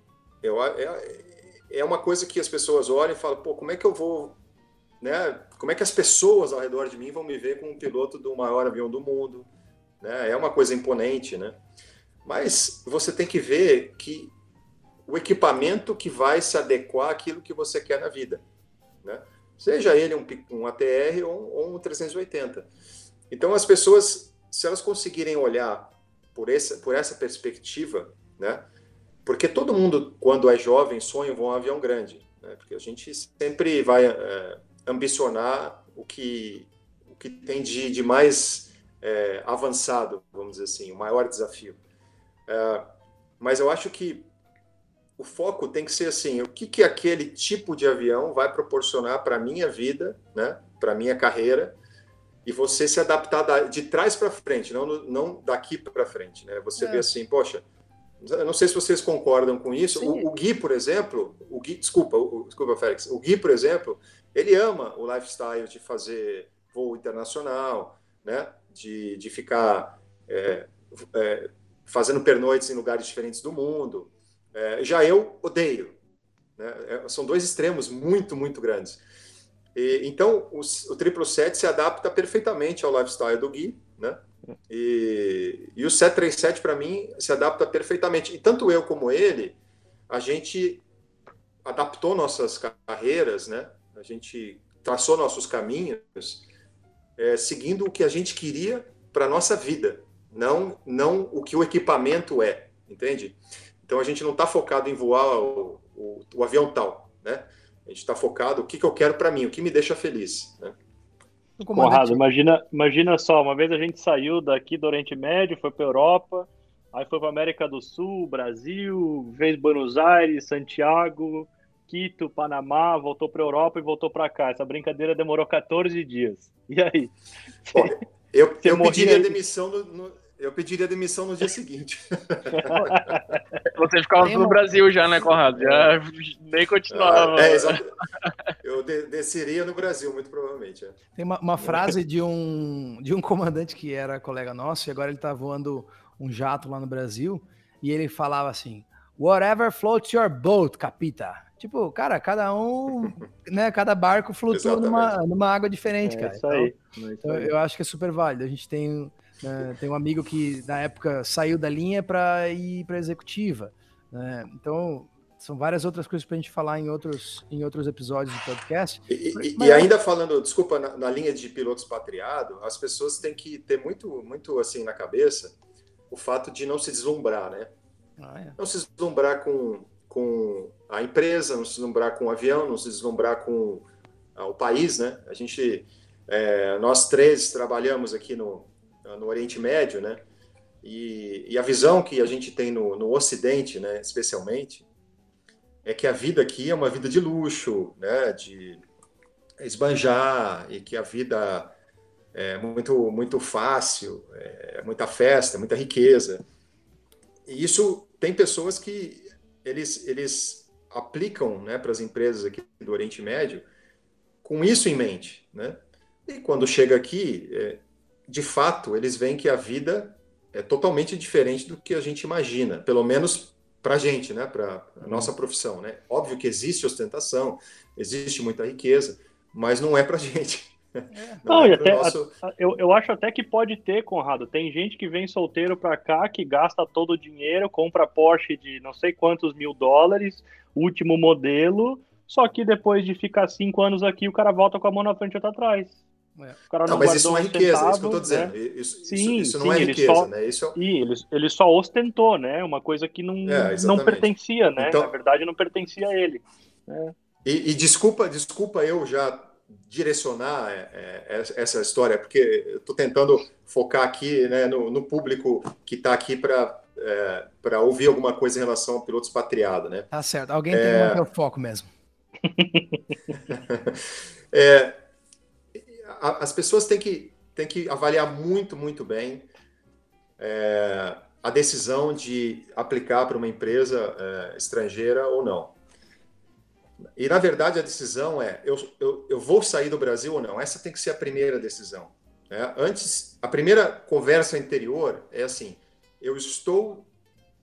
eu, é, é uma coisa que as pessoas olham e falam, pô, como é que eu vou, né? Como é que as pessoas ao redor de mim vão me ver como um piloto do maior avião do mundo? Né? É uma coisa imponente, né? Mas você tem que ver que o equipamento que vai se adequar àquilo que você quer na vida, né? Seja ele um, um ATR ou, ou um 380. Então as pessoas, se elas conseguirem olhar por essa, por essa perspectiva, né? Porque todo mundo, quando é jovem, sonha em voar um avião grande. Né? Porque a gente sempre vai é, ambicionar o que, o que tem de, de mais é, avançado, vamos dizer assim, o maior desafio. É, mas eu acho que o foco tem que ser assim: o que, que aquele tipo de avião vai proporcionar para a minha vida, né? para a minha carreira, e você se adaptar de trás para frente, não, não daqui para frente. Né? Você é. vê assim, poxa eu não sei se vocês concordam com isso. O, o, Gui, por exemplo, o Gui, desculpa, o, desculpa, Félix. O Gui, por exemplo, ele ama o lifestyle de fazer voo internacional, né? De, de ficar é, é, fazendo pernoites em lugares diferentes do mundo. É, já eu odeio. Né? É, são dois extremos muito, muito grandes. E, então, o, o 777 se adapta perfeitamente ao lifestyle do Gui, né? E, e o 737, para mim, se adapta perfeitamente. E tanto eu como ele, a gente adaptou nossas carreiras, né? A gente traçou nossos caminhos é, seguindo o que a gente queria para nossa vida, não não o que o equipamento é, entende? Então a gente não está focado em voar o, o, o, avião tal, né? A gente está focado o que, que eu quero para mim, o que me deixa feliz, né? Conrado, imagina, imagina só, uma vez a gente saiu daqui do Oriente Médio, foi para Europa, aí foi para América do Sul, Brasil, fez Buenos Aires, Santiago, Quito, Panamá, voltou para Europa e voltou para cá. Essa brincadeira demorou 14 dias. E aí? Olha, eu, eu pediria demissão no, no, eu pediria demissão no dia seguinte. Você ficava no Brasil já, né, Conrado? Já nem continuava. É, exato. Eu de desceria no Brasil, muito provavelmente. É. Tem uma, uma, frase de um, de um comandante que era colega nosso, e agora ele está voando um jato lá no Brasil, e ele falava assim: Whatever floats your boat, capita. Tipo, cara, cada um, né? Cada barco flutua numa, numa água diferente, é cara. Isso aí. Então, é isso aí. Eu acho que é super válido. A gente tem né? Tem um amigo que na época saiu da linha para ir para executiva. Né? Então são várias outras coisas para a gente falar em outros, em outros episódios do podcast. E, e, e ainda falando, desculpa, na, na, linha de piloto expatriado, as pessoas têm que ter muito, muito assim na cabeça o fato de não se deslumbrar, né? Ah, é. Não se deslumbrar com, com a empresa, não se deslumbrar com o avião, não se deslumbrar com ah, o país, né? A gente, é, nós três trabalhamos aqui no, no Oriente Médio, né? E, e, a visão que a gente tem no, no Ocidente, né, especialmente, é que a vida aqui é uma vida de luxo, né, de esbanjar, e que a vida é muito, muito fácil, é muita festa, muita riqueza. E isso tem pessoas que eles, eles aplicam né, para as empresas aqui do Oriente Médio com isso em mente, né? E quando chega aqui, é, de fato, eles veem que a vida é totalmente diferente do que a gente imagina, pelo menos para a gente, né, para a uhum. nossa profissão. Né? Óbvio que existe ostentação, existe muita riqueza, mas não é para a gente. É. Não, não é até, nosso... a, eu, eu acho até que pode ter, Conrado. Tem gente que vem solteiro para cá, que gasta todo o dinheiro, compra Porsche de não sei quantos mil dólares, último modelo, só que depois de ficar cinco anos aqui, o cara volta com a mão na frente e outra atrás. É. não, não mas isso não é riqueza, é isso que eu estou dizendo. Né? Isso, sim, isso, isso sim, não é riqueza, só, né? Isso... É sim, ele, ele só ostentou, né? Uma coisa que não, é, não pertencia, né? Então... Na verdade, não pertencia a ele. Né? E, e, desculpa, desculpa eu já direcionar é, é, essa história, porque eu estou tentando focar aqui né, no, no público que está aqui para é, para ouvir alguma coisa em relação ao piloto expatriado, né? Tá certo. Alguém tem que manter o foco mesmo. é, a, as pessoas têm que, têm que avaliar muito, muito bem é, a decisão de aplicar para uma empresa é, estrangeira ou não. E, na verdade, a decisão é: eu, eu, eu vou sair do Brasil ou não? Essa tem que ser a primeira decisão. Né? Antes, a primeira conversa interior é assim: eu estou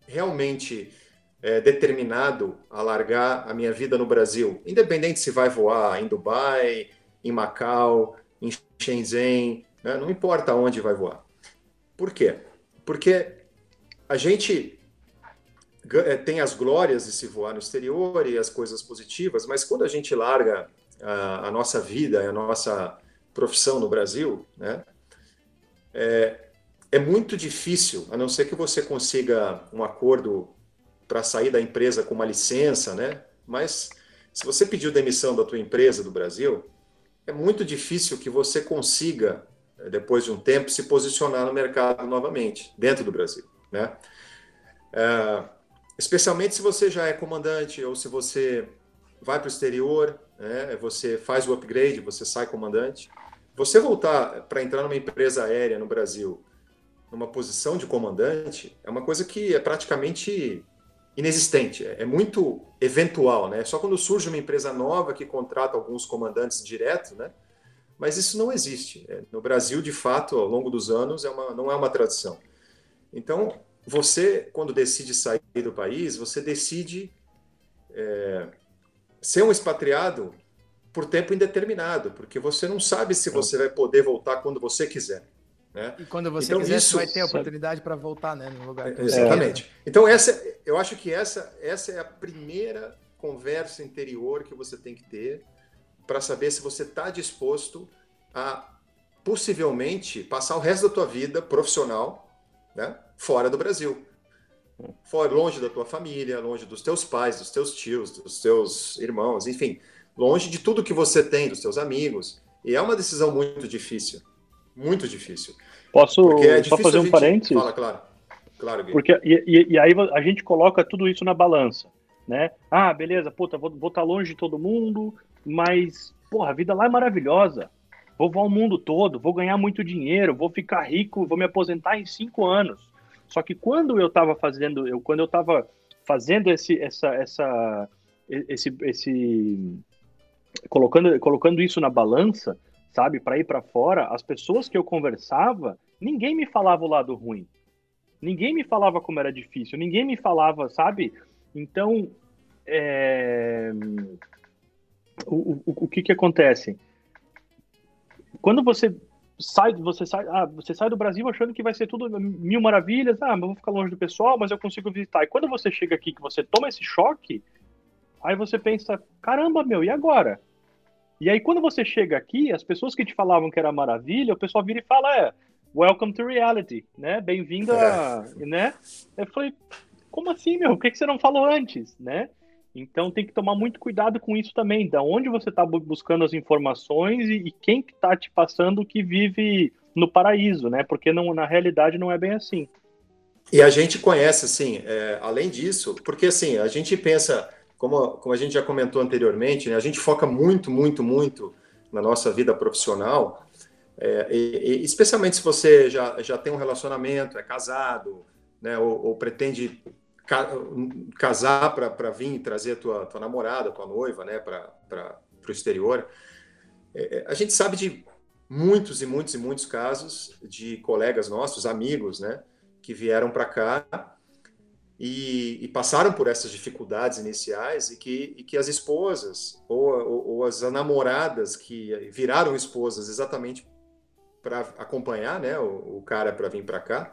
realmente é, determinado a largar a minha vida no Brasil, independente se vai voar em Dubai, em Macau, Shenzhen, né? não importa onde vai voar. Por quê? Porque a gente é, tem as glórias de se voar no exterior e as coisas positivas, mas quando a gente larga a, a nossa vida, a nossa profissão no Brasil, né, é, é muito difícil, a não ser que você consiga um acordo para sair da empresa com uma licença, né? Mas se você pediu demissão da tua empresa do Brasil, é muito difícil que você consiga, depois de um tempo, se posicionar no mercado novamente, dentro do Brasil, né? É, especialmente se você já é comandante ou se você vai para o exterior, né? Você faz o upgrade, você sai comandante. Você voltar para entrar numa empresa aérea no Brasil numa posição de comandante é uma coisa que é praticamente inexistente, é, é muito eventual, né? Só quando surge uma empresa nova que contrata alguns comandantes direto, né? Mas isso não existe. É, no Brasil, de fato, ao longo dos anos, é uma, não é uma tradição. Então, você, quando decide sair do país, você decide é, ser um expatriado por tempo indeterminado, porque você não sabe se você vai poder voltar quando você quiser. Né? E quando você então, quiser, isso, você vai ter a oportunidade para voltar né, no lugar. Que Exatamente. Então, essa, eu acho que essa, essa é a primeira conversa interior que você tem que ter para saber se você está disposto a possivelmente passar o resto da tua vida profissional né, fora do Brasil. Fora, longe da tua família, longe dos teus pais, dos teus tios, dos teus irmãos, enfim, longe de tudo que você tem, dos teus amigos. E é uma decisão muito difícil. Muito difícil. Posso é só fazer um gente... parênteses? Fala, claro. claro Gui. Porque, e, e, e, aí a gente coloca tudo isso na balança, né? Ah, beleza, puta, vou estar tá longe de todo mundo, mas, porra, a vida lá é maravilhosa. Vou voar o mundo todo, vou ganhar muito dinheiro, vou ficar rico, vou me aposentar em cinco anos. Só que quando eu estava fazendo, eu, quando eu estava fazendo esse, essa, essa, esse, esse, colocando, colocando isso na balança, sabe, para ir para fora, as pessoas que eu conversava, ninguém me falava o lado ruim. Ninguém me falava como era difícil, ninguém me falava, sabe? Então, é... o, o, o que que acontece? Quando você sai, você sai, ah, você sai do Brasil achando que vai ser tudo mil maravilhas, ah, mas vou ficar longe do pessoal, mas eu consigo visitar. E quando você chega aqui, que você toma esse choque, aí você pensa, caramba, meu, e agora? E aí, quando você chega aqui, as pessoas que te falavam que era maravilha, o pessoal vira e fala, é, welcome to reality, né? Bem-vindo a... É. né? Eu falei, como assim, meu? Por que, você não falou antes, né? Então tem que tomar muito cuidado com isso também, da onde você está buscando as informações e, e quem que tá te passando que vive no paraíso, né? Porque não, na realidade não é bem assim. E a gente conhece, assim, é, além disso, porque assim, a gente pensa, como, como a gente já comentou anteriormente, né, a gente foca muito, muito, muito na nossa vida profissional, é, e, e, especialmente se você já, já tem um relacionamento, é casado, né, ou, ou pretende ca, casar para vir trazer a tua, tua namorada, tua noiva né, para o exterior. É, é, a gente sabe de muitos e muitos e muitos casos de colegas nossos, amigos, né, que vieram para cá e, e, passaram por essas dificuldades iniciais e que, e que as esposas ou, ou, ou, as namoradas que viraram esposas exatamente para acompanhar né, o, o cara para vir para cá,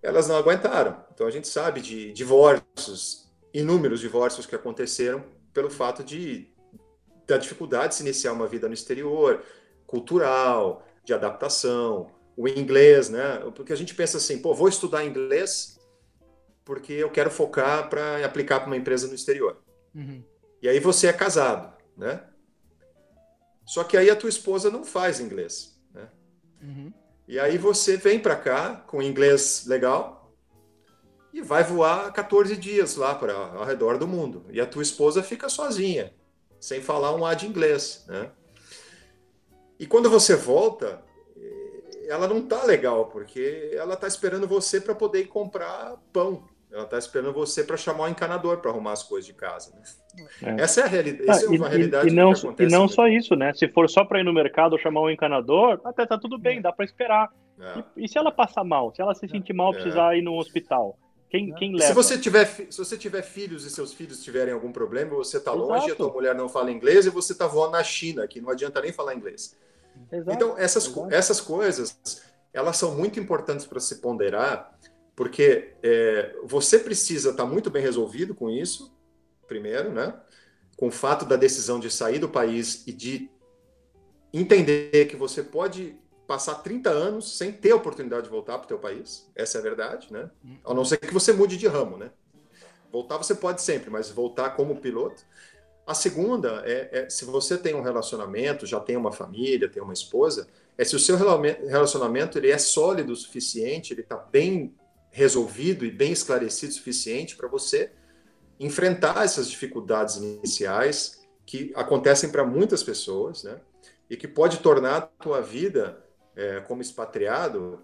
elas não aguentaram. Então a gente sabe de divórcios, inúmeros divórcios que aconteceram pelo fato de da dificuldade de se iniciar uma vida no exterior, cultural, de adaptação, o inglês, né? Porque a gente pensa assim, pô, vou estudar inglês porque eu quero focar para aplicar para uma empresa no exterior. Uhum. E aí você é casado, né? Só que aí a tua esposa não faz inglês? Uhum. E aí você vem para cá com inglês legal e vai voar 14 dias lá para ao redor do mundo. E a tua esposa fica sozinha, sem falar um A de inglês, né? E quando você volta, ela não tá legal, porque ela tá esperando você para poder comprar pão. Ela tá esperando você para chamar o encanador para arrumar as coisas de casa. Né? É. Essa é a realidade. Essa ah, é uma e, realidade e, não, e não só isso, né? Se for só para ir no mercado chamar o encanador, até tá tudo bem, é. dá para esperar. É. E, e, se ela passar mal, se ela se sentir mal, é. precisar ir no hospital? Quem, quem leva? Se você, tiver, se você tiver filhos e seus filhos tiverem algum problema, você está longe, a tua mulher não fala inglês e você está voando na China, que não adianta nem falar inglês. Exato, então, essas, exato. essas coisas, elas são muito importantes para se ponderar, porque é, você precisa estar tá muito bem resolvido com isso, primeiro, né? Com o fato da decisão de sair do país e de entender que você pode passar 30 anos sem ter a oportunidade de voltar para o teu país, essa é a verdade, né? A não ser que você mude de ramo, né? Voltar você pode sempre, mas voltar como piloto. A segunda é, é se você tem um relacionamento, já tem uma família, tem uma esposa, é se o seu relacionamento ele é sólido o suficiente, ele está bem resolvido e bem esclarecido o suficiente para você enfrentar essas dificuldades iniciais que acontecem para muitas pessoas, né? E que pode tornar a tua vida é, como expatriado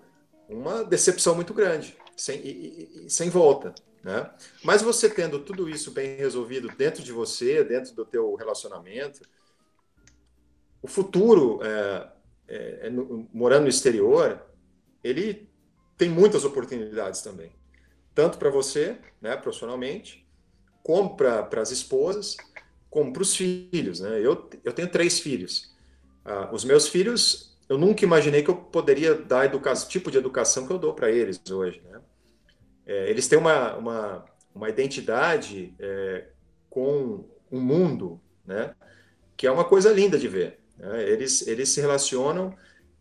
uma decepção muito grande, sem, e, e, sem volta. Né? Mas você tendo tudo isso bem resolvido dentro de você, dentro do teu relacionamento, o futuro, é, é, é morando no exterior, ele tem muitas oportunidades também. Tanto para você, né, profissionalmente, como para as esposas, como para os filhos. Né? Eu, eu tenho três filhos. Ah, os meus filhos eu nunca imaginei que eu poderia dar o tipo de educação que eu dou para eles hoje. Né? É, eles têm uma, uma, uma identidade é, com o um mundo, né? que é uma coisa linda de ver. Né? Eles, eles se relacionam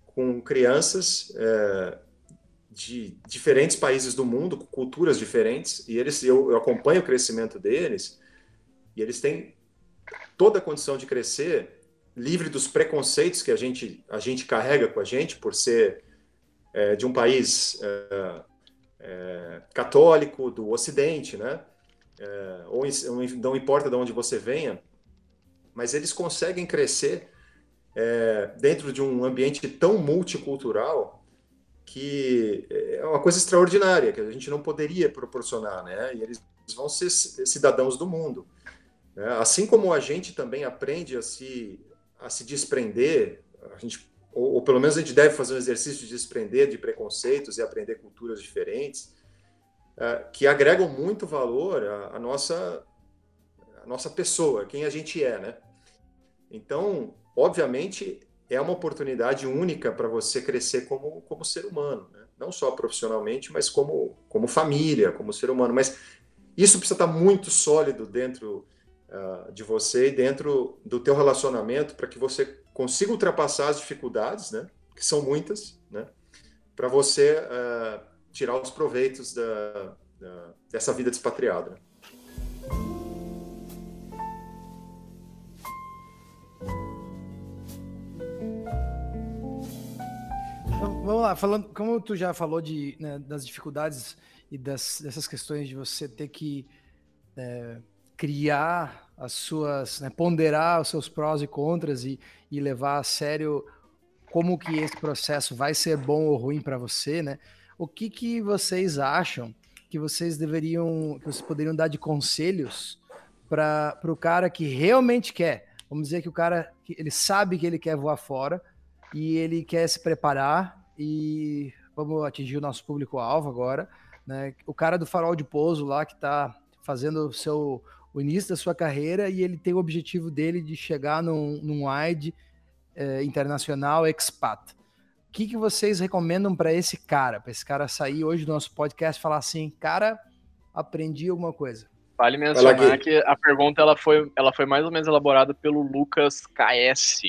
com crianças é, de diferentes países do mundo, com culturas diferentes, e eles, eu, eu acompanho o crescimento deles, e eles têm toda a condição de crescer livre dos preconceitos que a gente, a gente carrega com a gente por ser é, de um país é, é, católico do Ocidente, né? É, ou, não importa de onde você venha, mas eles conseguem crescer é, dentro de um ambiente tão multicultural que é uma coisa extraordinária que a gente não poderia proporcionar, né? E eles vão ser cidadãos do mundo. Né? Assim como a gente também aprende a se a se desprender, a gente, ou, ou, pelo menos a gente deve fazer um exercício de desprender de preconceitos e aprender culturas diferentes, uh, que agregam muito valor à, à, nossa, à nossa pessoa, quem a gente é, né? Então, obviamente, é uma oportunidade única para você crescer como, como ser humano, né? não só profissionalmente, mas como, como família, como ser humano. Mas isso precisa estar muito sólido dentro uh, de você e dentro do teu relacionamento para que você consiga ultrapassar as dificuldades, né? Que são muitas, né? Para você uh, tirar os proveitos da, da, dessa vida expatriada. Né? Então, vamos lá, falando, como tu já falou de, né, das dificuldades e das, dessas questões de você ter que é, criar as suas, né, ponderar os seus prós e contras e, e levar a sério como que esse processo vai ser bom ou ruim para você, né? O que que vocês acham que vocês deveriam, que vocês poderiam dar de conselhos para o cara que realmente quer? Vamos dizer que o cara, ele sabe que ele quer voar fora e ele quer se preparar e vamos atingir o nosso público-alvo agora, né? O cara do farol de pouso lá que está fazendo o seu o início da sua carreira e ele tem o objetivo dele de chegar num, num wide é, internacional expat. O que, que vocês recomendam para esse cara, para esse cara sair hoje do nosso podcast e falar assim, cara, aprendi alguma coisa? Vale mencionar que a pergunta ela foi, ela foi mais ou menos elaborada pelo Lucas KS.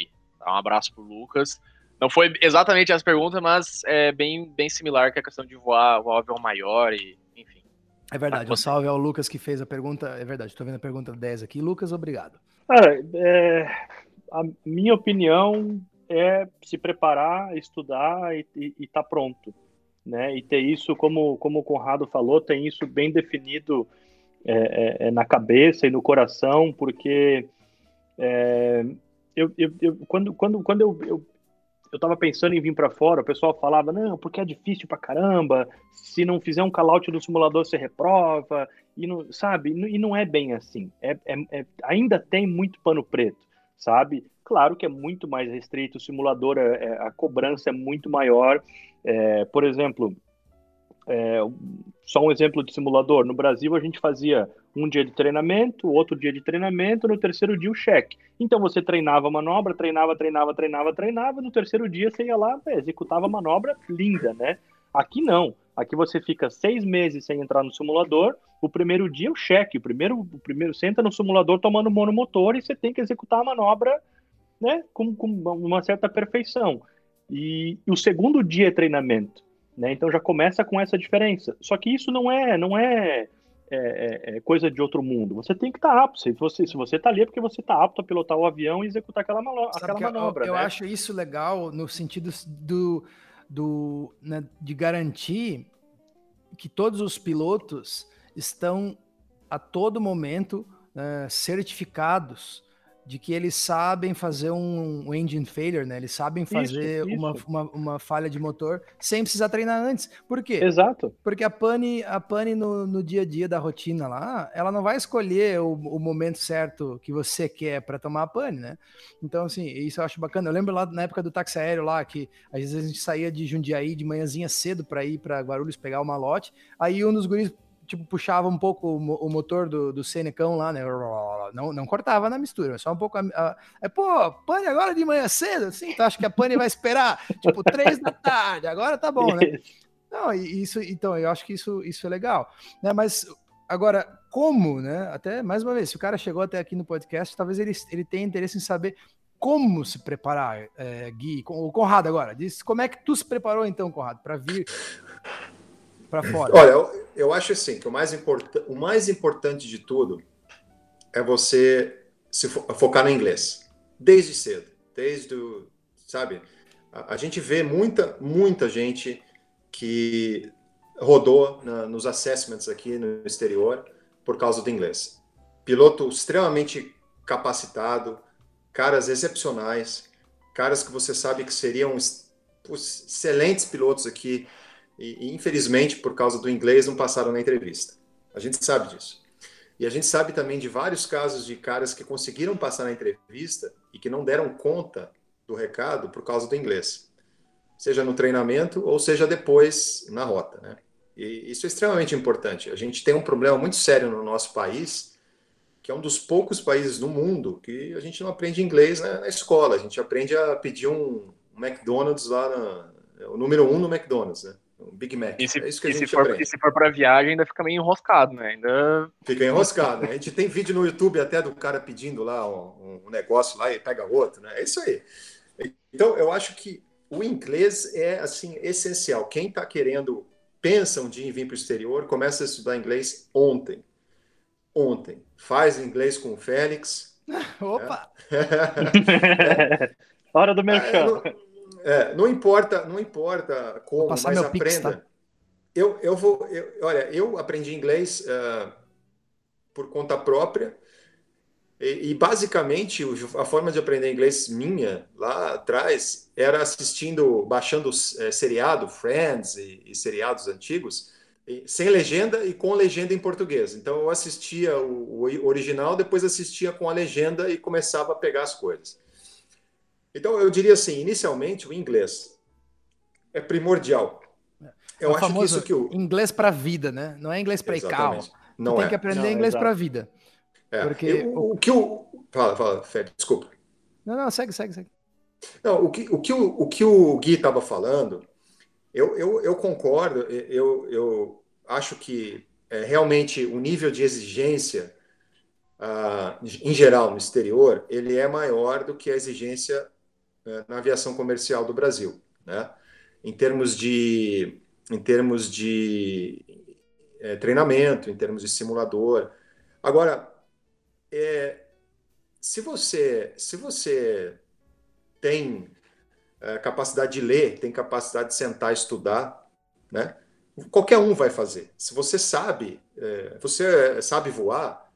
Um abraço pro Lucas. Não foi exatamente essa pergunta, mas é bem, bem similar que a questão de voar, voar avião maior e é verdade, um salve ao Lucas que fez a pergunta. É verdade, estou vendo a pergunta 10 aqui. Lucas, obrigado. Cara, é, a minha opinião é se preparar, estudar e estar tá pronto. Né? E ter isso, como, como o Conrado falou, tem isso bem definido é, é, é na cabeça e no coração, porque é, eu, eu, eu, quando, quando, quando eu, eu, eu estava pensando em vir para fora, o pessoal falava, não, porque é difícil pra caramba, se não fizer um call-out no simulador você reprova, e não, sabe, e não é bem assim, é, é, é, ainda tem muito pano preto, sabe? Claro que é muito mais restrito, o simulador, é, é a cobrança é muito maior, é, por exemplo, é, só um exemplo de simulador. No Brasil, a gente fazia um dia de treinamento, outro dia de treinamento, no terceiro dia o cheque. Então você treinava a manobra, treinava, treinava, treinava, treinava, no terceiro dia você ia lá, executava a manobra linda, né? Aqui não. Aqui você fica seis meses sem entrar no simulador. O primeiro dia é o cheque. O primeiro, o primeiro você entra no simulador tomando monomotor e você tem que executar a manobra né, com, com uma certa perfeição. E, e o segundo dia é treinamento. Né? Então já começa com essa diferença. Só que isso não é, não é, é, é, é coisa de outro mundo. Você tem que estar tá apto. Se você se você está ali é porque você está apto a pilotar o avião e executar aquela, malo, aquela manobra. Eu, eu né? acho isso legal no sentido do, do né, de garantir que todos os pilotos estão a todo momento uh, certificados de que eles sabem fazer um, um engine failure, né? Eles sabem fazer isso, uma, Uma, uma, falha de motor sem precisar treinar antes. Por quê? Exato. Porque a pane, a pane no, no dia a dia da rotina lá, ela não vai escolher o, o momento certo que você quer para tomar a pane, né? Então, assim, isso eu acho bacana. Eu lembro lá na época do táxi aéreo lá, que às vezes a gente saía de Jundiaí de manhãzinha cedo para ir para Guarulhos pegar o malote, aí um dos guris tipo, puxava um pouco o, motor do, do Senecão lá, né? Não, não cortava na mistura, só um pouco. A, a, é, pô, pane agora de manhã cedo, assim, tu acha que a pane vai esperar, tipo, três da tarde, agora tá bom, né? Não, isso, então, eu acho que isso, isso é legal, né? Mas agora, como, né? Até mais uma vez, se o cara chegou até aqui no podcast, talvez ele, ele tenha interesse em saber como se preparar, é, Gui, o Conrado agora, diz como é que tu se preparou então, Conrado, para vir para fora? Olha, eu, acho assim que o mais, o mais importante de tudo é você se fo focar no inglês desde cedo, desde o, sabe? A, a, gente vê muita muita gente que rodou na, nos assessments aqui no exterior por causa do inglês. Piloto extremamente capacitado, caras excepcionais, caras que você sabe que seriam excelentes pilotos aqui e, infelizmente, por causa do inglês, não passaram na entrevista. A gente sabe disso. E a gente sabe também de vários casos de caras que conseguiram passar na entrevista e que não deram conta do recado por causa do inglês, seja no treinamento ou seja depois na rota, né? E isso é extremamente importante. A gente tem um problema muito sério no nosso país, que é um dos poucos países no mundo que a gente não aprende inglês na, na escola. A gente aprende a pedir um, McDonald's lá, na, o número um no McDonald's, né? Um Big Mac. E se, é isso que a gente se for, aprende. E se for para viagem, ainda fica meio enroscado, né? Ainda... Fica enroscado. Né? A gente tem vídeo no YouTube até do cara pedindo lá um, um negócio lá e pega outro, né? É isso aí. Então, eu acho que o inglês é, assim, essencial. Quem está querendo, pensa um dia em vir para o exterior, começa a estudar inglês ontem. Ontem. Faz inglês com o Félix. Opa! É. Hora do merchan. É, é, não importa, não importa como, mas aprenda. Pix, tá? Eu, eu vou, eu, olha, eu aprendi inglês uh, por conta própria e, e, basicamente a forma de aprender inglês minha lá atrás era assistindo, baixando é, seriado, Friends e, e seriados antigos, e, sem legenda e com legenda em português. Então eu assistia o, o original, depois assistia com a legenda e começava a pegar as coisas. Então, eu diria assim, inicialmente, o inglês é primordial. Eu é acho que isso que o inglês para a vida, né? Não é inglês para ICAO. Não tem é. que aprender não, inglês para a vida. É. Porque o, o, que o fala, fala, Fred, desculpa. Não, não, segue, segue, segue. Não, o que o que o, o, que o Gui estava falando, eu, eu, eu concordo. Eu, eu acho que é, realmente o nível de exigência Uh, em geral no exterior, ele é maior do que a exigência é, na aviação comercial do Brasil, né? Em termos de, em termos de é, treinamento, em termos de simulador. Agora, é, se você, se você tem é, capacidade de ler, tem capacidade de sentar e estudar, né? Qualquer um vai fazer. Se você sabe, é, você sabe voar,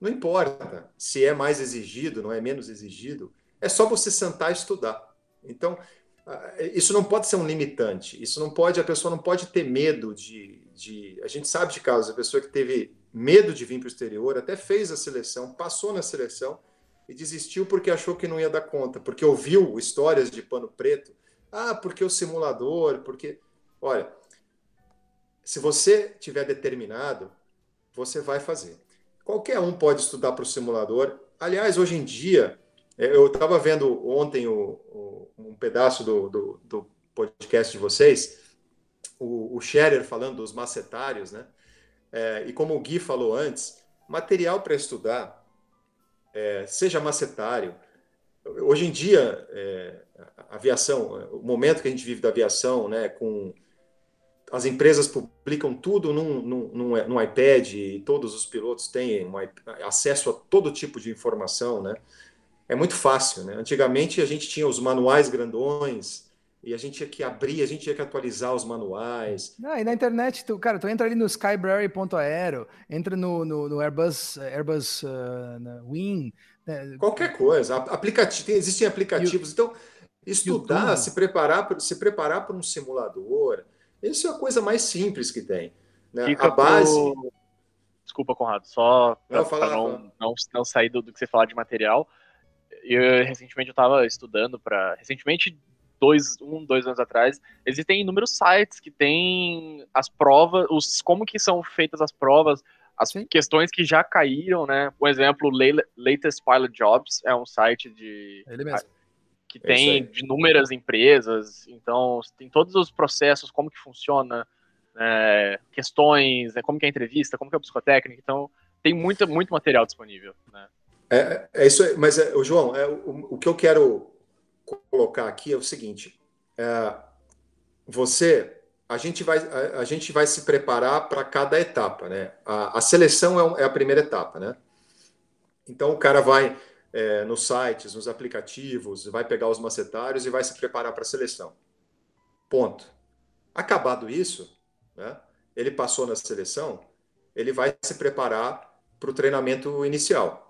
não importa se é mais exigido, não é menos exigido é só você sentar e estudar. Então, isso não pode ser um limitante. Isso não pode, a pessoa não pode ter medo de, de. A gente sabe de casos, a pessoa que teve medo de vir para o exterior, até fez a seleção, passou na seleção e desistiu porque achou que não ia dar conta, porque ouviu histórias de pano preto. Ah, porque o simulador, porque. Olha, se você tiver determinado, você vai fazer. Qualquer um pode estudar para o simulador. Aliás, hoje em dia, eu estava vendo ontem o, o, um pedaço do, do, do, podcast de vocês, o, o Scherer falando dos macetários, né? É, e como o Gui falou antes, material para estudar, é, seja macetário. Hoje em dia, é, a aviação, o momento que a gente vive da aviação, né, com as empresas publicam tudo num, num, num, num iPad e todos os pilotos têm um, acesso a todo tipo de informação, né? É muito fácil, né? Antigamente a gente tinha os manuais grandões e a gente tinha que abrir, a gente tinha que atualizar os manuais. Não, e na internet, tu, cara, tu entra ali no skybrary.aero, entra no, no, no, Airbus, Airbus uh, Wing. Né? Qualquer coisa. Aplicativo, existem aplicativos. então, estudar, YouTube. se preparar, se preparar para um simulador, isso é a coisa mais simples que tem. Né? a base. Pro... Desculpa, Conrado, só para não, não, não, sair do, do, que você falar de material. Eu, recentemente eu estava estudando para. Recentemente, dois, um, dois anos atrás, existem inúmeros sites que têm as provas, os, como que são feitas as provas, as Sim. questões que já caíram, né? Por exemplo, Latest Pilot Jobs é um site de. Ele mesmo que é tem de inúmeras empresas, então tem todos os processos, como que funciona, é, questões, né, como que é a entrevista, como que é a psicotécnica, então tem muito, muito material disponível. Né? É, é isso aí, mas, é, João, é, o, o, que eu quero colocar aqui é o seguinte, é, você, a gente vai, a, a, gente vai se preparar para cada etapa, né? A, a seleção é, é a primeira etapa, né? Então o cara vai é, nos sites, nos aplicativos, vai pegar os macetários e vai se preparar para a seleção. Ponto. Acabado isso, né, ele passou na seleção, ele vai se preparar para o treinamento inicial,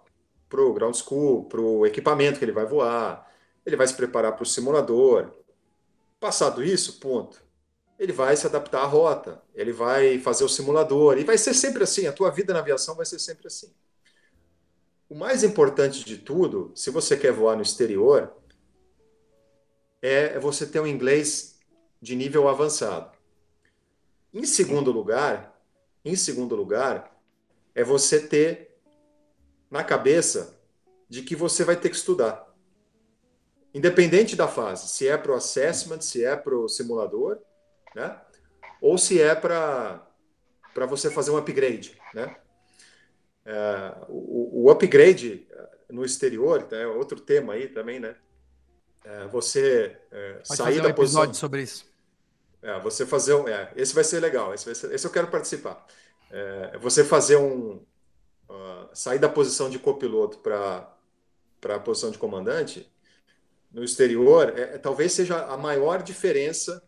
para o ground school, para o equipamento que ele vai voar, ele vai se preparar para o simulador. Passado isso, ponto. Ele vai se adaptar à rota, ele vai fazer o simulador, e vai ser sempre assim, a tua vida na aviação vai ser sempre assim. O mais importante de tudo, se você quer voar no exterior, é você ter um inglês de nível avançado. Em segundo lugar, em segundo lugar, é você ter na cabeça de que você vai ter que estudar. Independente da fase, se é para o assessment, se é para o simulador, né? ou se é para você fazer um upgrade. Né? É, o, o, upgrade é, no exterior é outro tema aí também, né? É, você é, sair fazer um da posição. episódio sobre isso. É, você fazer um, é, esse vai ser legal, esse, ser, esse eu quero participar. É, você fazer um uh, sair da posição de copiloto para a posição de comandante no exterior, é, talvez seja a maior diferença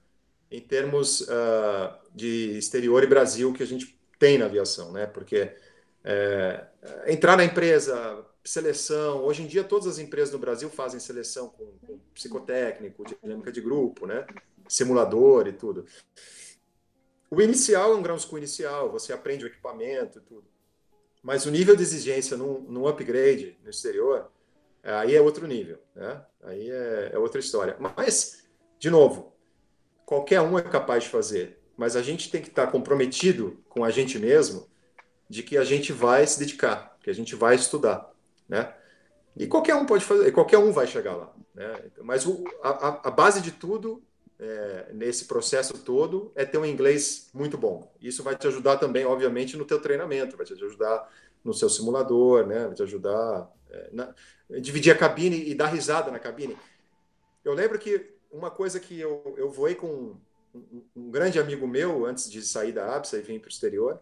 em termos uh, de exterior e Brasil que a gente tem na aviação, né? Porque é, entrar na empresa, seleção. Hoje em dia, todas as empresas no Brasil fazem seleção com, com psicotécnico, dinâmica de grupo, né? simulador e tudo. O inicial é um ground school inicial, você aprende o equipamento e tudo. Mas o nível de exigência num, upgrade no exterior, aí é outro nível, né? Aí é, é outra história. Mas, de novo, qualquer um é capaz de fazer, mas a gente tem que estar comprometido com a gente mesmo de que a gente vai se dedicar, que a gente vai estudar, né? E qualquer um pode fazer, qualquer um vai chegar lá, né? Mas o, a, a, base de tudo é, nesse processo todo é ter um inglês muito bom. Isso vai te ajudar também, obviamente, no teu treinamento, vai te ajudar no seu simulador, né? Vai te ajudar é, na, dividir a cabine e dar risada na cabine. Eu lembro que uma coisa que eu, eu voei com um, um grande amigo meu antes de sair da ABSA e vir para o exterior.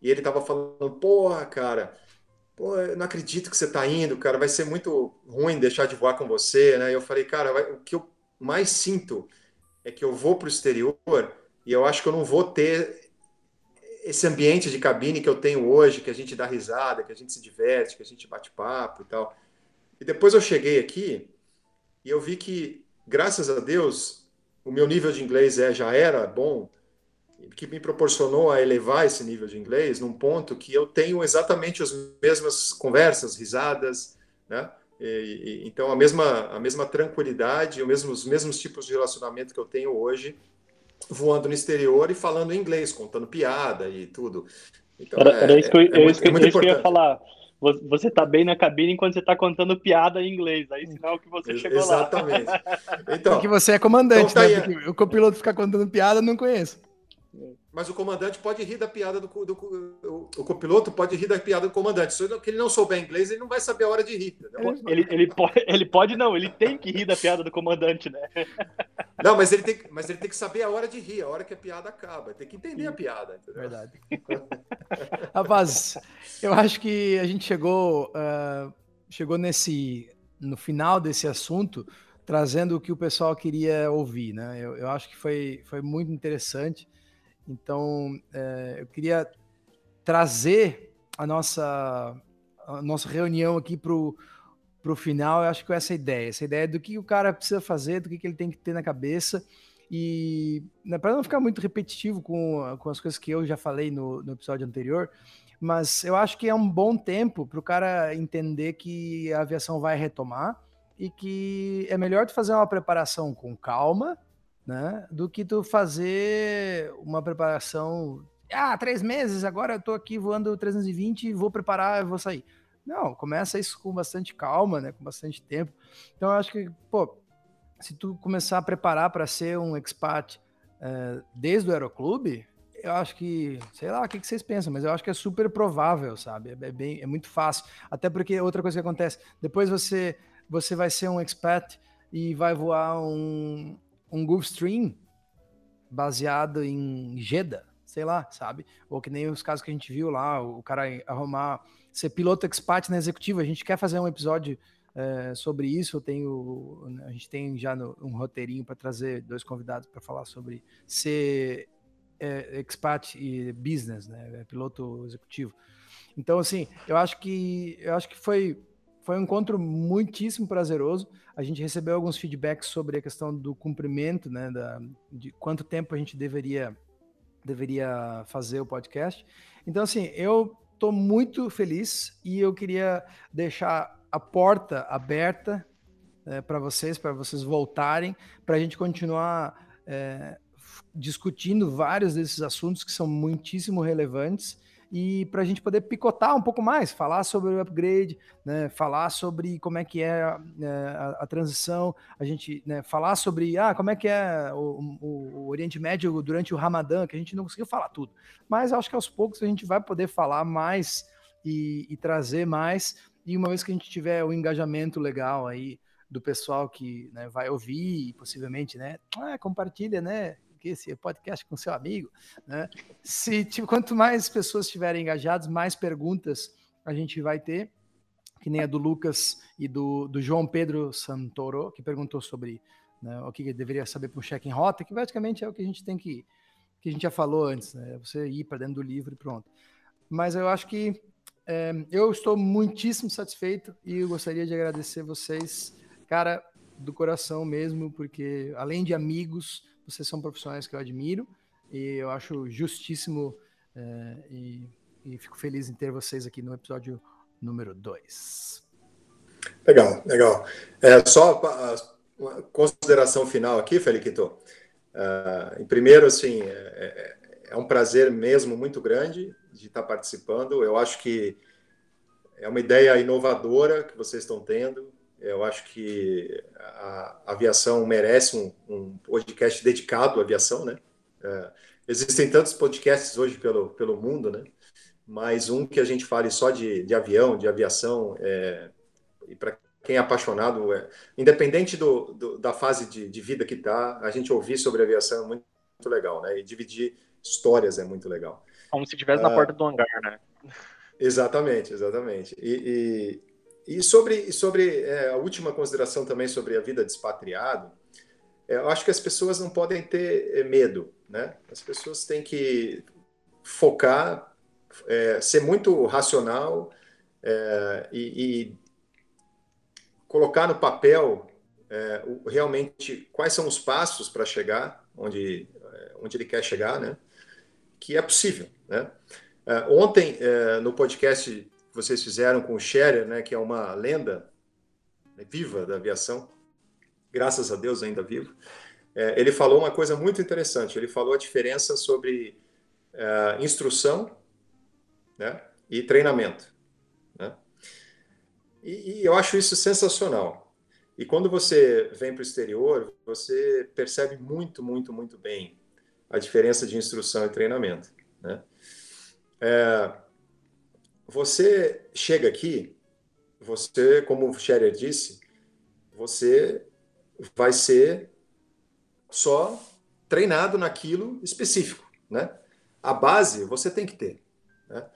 E ele tava falando, porra, cara, pô, eu não acredito que você tá indo, cara, vai ser muito ruim deixar de voar com você, né? E eu falei, cara, vai, o que eu mais sinto é que eu vou para o exterior e eu acho que eu não vou ter esse ambiente de cabine que eu tenho hoje, que a gente dá risada, que a gente se diverte, que a gente bate papo e tal. E depois eu cheguei aqui e eu vi que graças a Deus, o meu nível de inglês é, já era bom, que me proporcionou a elevar esse nível de inglês num ponto que eu tenho exatamente as mesmas conversas, risadas, né? E, e, então a mesma a mesma tranquilidade, os mesmos, os mesmos tipos de relacionamento que eu tenho hoje voando no exterior e falando inglês, contando piada e tudo. Então, era, é, era isso que eu, é, é muito, é muito que eu ia falar. Você está bem na cabine enquanto você está contando piada em inglês. Aí sinal que você chegou Exatamente. lá. Exatamente. Então, que você é comandante, então, tá né? o copiloto ficar contando piada, não conheço. Mas o comandante pode rir da piada do, do, do o copiloto pode rir da piada do comandante. Se ele não souber inglês, ele não vai saber a hora de rir. Ele, ele, pode, ele pode não, ele tem que rir da piada do comandante, né? Não, mas ele tem, mas ele tem que saber a hora de rir, a hora que a piada acaba. Tem que entender a piada. Entendeu? Verdade. Rapaz, eu acho que a gente chegou, uh, chegou nesse no final desse assunto trazendo o que o pessoal queria ouvir, né? Eu, eu acho que foi, foi muito interessante. Então, é, eu queria trazer a nossa, a nossa reunião aqui para o final, eu acho que com essa ideia, essa ideia do que o cara precisa fazer, do que, que ele tem que ter na cabeça, e né, para não ficar muito repetitivo com, com as coisas que eu já falei no, no episódio anterior, mas eu acho que é um bom tempo para o cara entender que a aviação vai retomar e que é melhor tu fazer uma preparação com calma, né? Do que tu fazer uma preparação. Ah, três meses, agora eu tô aqui voando 320 vou preparar, vou sair. Não, começa isso com bastante calma, né? Com bastante tempo. Então eu acho que, pô, se tu começar a preparar para ser um expat é, desde o aeroclube, eu acho que, sei lá, o que, que vocês pensam, mas eu acho que é super provável, sabe? É, é, bem, é muito fácil. Até porque outra coisa que acontece, depois você, você vai ser um expat e vai voar um, um Gulfstream baseado em Jeddah, sei lá, sabe? Ou que nem os casos que a gente viu lá, o cara arrumar ser piloto expat na executiva. A gente quer fazer um episódio é, sobre isso. Eu tenho, a gente tem já no, um roteirinho para trazer dois convidados para falar sobre ser é, expat e business, né? É, piloto executivo. Então, assim, eu acho que eu acho que foi foi um encontro muitíssimo prazeroso. A gente recebeu alguns feedbacks sobre a questão do cumprimento, né, da, de quanto tempo a gente deveria deveria fazer o podcast. Então, assim, eu estou muito feliz e eu queria deixar a porta aberta é, para vocês, para vocês voltarem, para a gente continuar é, discutindo vários desses assuntos que são muitíssimo relevantes e para a gente poder picotar um pouco mais, falar sobre o upgrade, né, falar sobre como é que é, é a, a, transição, a gente né, falar sobre ah, como é que é o, o, o, Oriente Médio durante o Ramadã, que a gente não conseguiu falar tudo. Mas acho que aos poucos a gente vai poder falar mais e, e trazer mais, e uma vez que a gente tiver o um engajamento legal aí do pessoal que né, vai ouvir possivelmente, né, ah, compartilha, né, aqui esse podcast com seu amigo, né? Se tipo, quanto mais pessoas estiverem engajadas, mais perguntas a gente vai ter, que nem a do Lucas e do, do João Pedro Santoro, que perguntou sobre né, o que deveria saber para um check em rota, que basicamente é o que a gente tem que que a gente já falou antes, né? Você ir para dentro do livro e pronto. Mas eu acho que é, eu estou muitíssimo satisfeito e gostaria de agradecer vocês, cara, do coração mesmo, porque além de amigos, vocês são profissionais que eu admiro e eu acho justíssimo é, e, e, fico feliz em ter vocês aqui no episódio número 2. Legal, legal. É, só uma consideração final aqui, Feliquito. Uh, primeiro, assim, é, é, é um prazer mesmo muito grande de estar participando. Eu acho que é uma ideia inovadora que vocês estão tendo. Eu acho que a aviação merece um, um podcast dedicado à aviação, né? É, existem tantos podcasts hoje pelo, pelo mundo, né? Mas um que a gente fale só de, de avião, de aviação, é, e para quem é apaixonado, é, independente do, do, da fase de, de vida que está, a gente ouvir sobre aviação é muito, muito, legal, né? E dividir histórias é muito legal. Como se estivesse na ah, porta do hangar, né? Exatamente, exatamente. E, e sobre, sobre é, a última consideração também sobre a vida de expatriado, é, eu acho que as pessoas não podem ter é, medo, né? As pessoas têm que focar, é, ser muito racional é, e, e, colocar no papel é, realmente quais são os passos para chegar onde, onde ele quer chegar, né? Que é possível, né? Ontem, no podcast que vocês fizeram com o Scherer, né, que é uma lenda né, viva da aviação, graças a Deus ainda vivo, é, ele falou uma coisa muito interessante. Ele falou a diferença sobre é, instrução né, e treinamento. Né? E, e, eu acho isso sensacional. E quando você vem para o exterior, você percebe muito, muito, muito bem a diferença de instrução e treinamento. Né? É, você chega aqui, você, como o Scherer disse, você vai ser só treinado naquilo específico, né? A base você tem que ter. Né?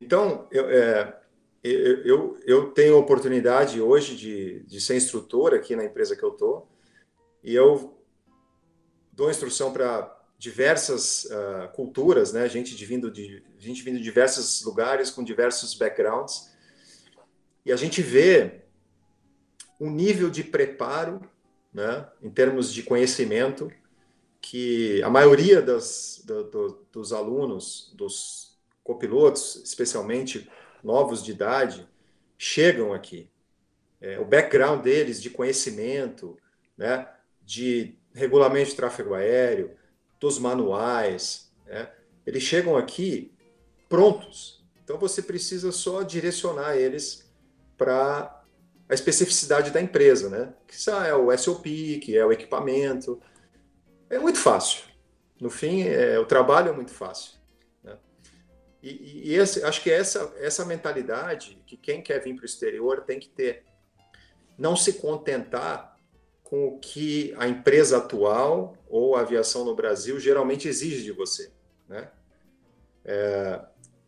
Então, eu, é, eu, eu tenho a oportunidade hoje de, de ser instrutor aqui na empresa que eu estou, e eu dou instrução para diversas uh, culturas, né? Gente de vindo de gente vindo de diversos lugares com diversos backgrounds, e a gente vê um nível de preparo, né? Em termos de conhecimento, que a maioria das, do, do, dos alunos, dos copilotos, especialmente novos de idade, chegam aqui. É, o background deles de conhecimento, né, de regulamento de tráfego aéreo, dos manuais, né, eles chegam aqui prontos. Então você precisa só direcionar eles para a especificidade da empresa, né? Que é o SOP, que é o equipamento. É muito fácil. No fim, é, o trabalho é muito fácil. E, e esse, acho que essa, essa mentalidade que quem quer vir para o exterior tem que ter. Não se contentar com o que a empresa atual ou a aviação no Brasil geralmente exige de você. Né? É,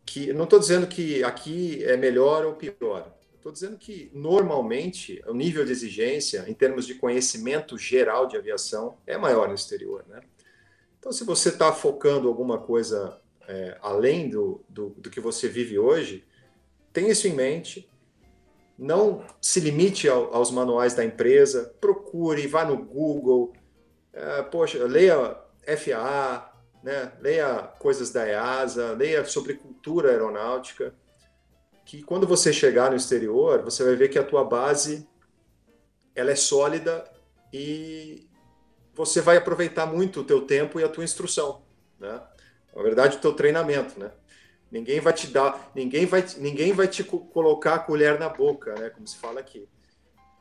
que, não estou dizendo que aqui é melhor ou pior. Estou dizendo que, normalmente, o nível de exigência, em termos de conhecimento geral de aviação, é maior no exterior. Né? Então, se você está focando alguma coisa é, além do, do, do, que você vive hoje, tenha isso em mente. Não se limite ao, aos manuais da empresa, procure, vá no Google, é, poxa, leia FAA, né? leia coisas da EASA, leia sobre cultura aeronáutica, que quando você chegar no exterior, você vai ver que a tua base ela é sólida e você vai aproveitar muito o teu tempo e a tua instrução, né? Na verdade, o teu treinamento, né? Ninguém vai te dar, ninguém vai, ninguém vai te colocar a colher na boca, né? Como se fala aqui.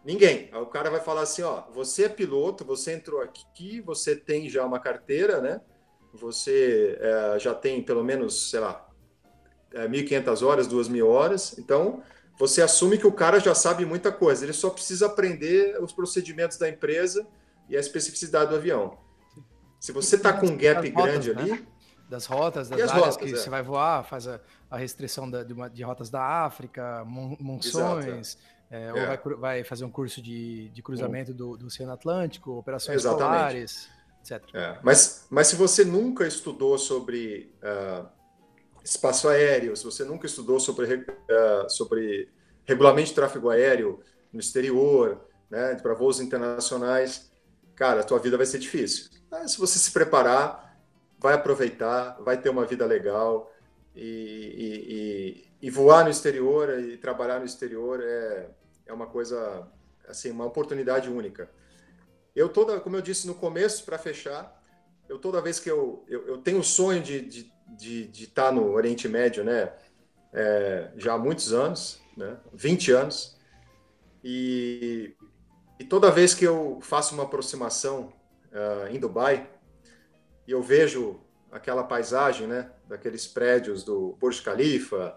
Ninguém. O cara vai falar assim, ó, você é piloto, você entrou aqui, você tem já uma carteira, né? Você é, já tem pelo menos, sei lá, é, 1.500 horas, 2.000 horas. Então, você assume que o cara já sabe muita coisa. Ele só precisa aprender os procedimentos da empresa e a especificidade do avião. Se você está com um gap grande né? ali, das rotas, das áreas rotas, que é. você vai voar, faz a, a restrição da, de, uma, de, rotas da África, monções, é. Ou é. vai, vai, fazer um curso de, de cruzamento do, do, Oceano Atlântico, operações Exatamente. etc. É, mas, mas se você nunca estudou sobre uh, espaço aéreo, se você nunca estudou sobre, uh, sobre regulamento de tráfego aéreo no exterior, né, para voos internacionais, cara, a tua vida vai ser difícil. Mas se você se preparar, vai aproveitar, vai ter uma vida legal e, e, e, e voar no exterior e trabalhar no exterior é, é uma coisa, assim, uma oportunidade única. Eu toda, como eu disse no começo, para fechar, eu toda vez que eu, eu, eu tenho o sonho de, de, de, de estar tá no Oriente Médio, né, é, já há muitos anos, né, 20 anos, e, e toda vez que eu faço uma aproximação uh, em Dubai, e eu vejo aquela paisagem, né, daqueles prédios do Burj Khalifa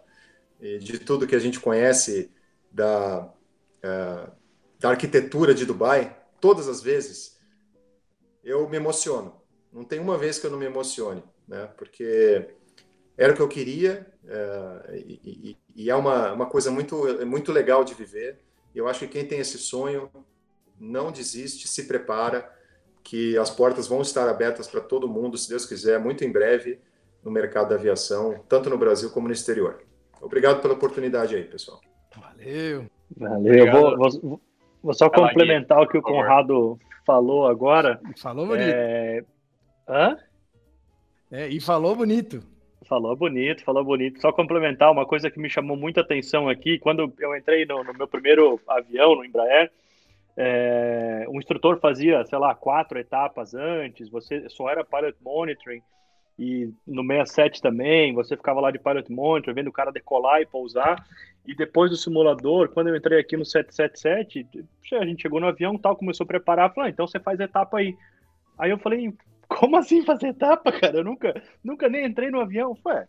e de tudo que a gente conhece da, uh, da arquitetura de Dubai, todas as vezes eu me emociono. Não tem uma vez que eu não me emocione, né, porque era o que eu queria e, e, e, é uma, uma coisa muito, muito legal de viver. Eu acho que quem tem esse sonho não desiste, se prepara que as portas vão estar abertas para todo mundo, se Deus quiser, muito em breve no mercado da aviação, tanto no Brasil como no exterior. Obrigado pela oportunidade aí, pessoal. Valeu. Valeu. Vou, vou, Vou só complementar o que o Conrado falou agora. Falou bonito. É... Hã? É, e falou bonito. Falou bonito, falou bonito. Só complementar uma coisa que me chamou muita atenção aqui, quando eu entrei no, no meu primeiro avião, no Embraer, é, o instrutor fazia, sei lá, quatro etapas antes, você só era pilot monitoring, e no 67 também, você ficava lá de pilot monitor, vendo o cara decolar e pousar, e depois do simulador, quando eu entrei aqui no 777, a gente chegou no avião tal, começou a preparar, falou, ah, então você faz etapa aí. Aí eu falei, como assim fazer etapa, cara? Eu nunca, nunca nem entrei no avião. Ué,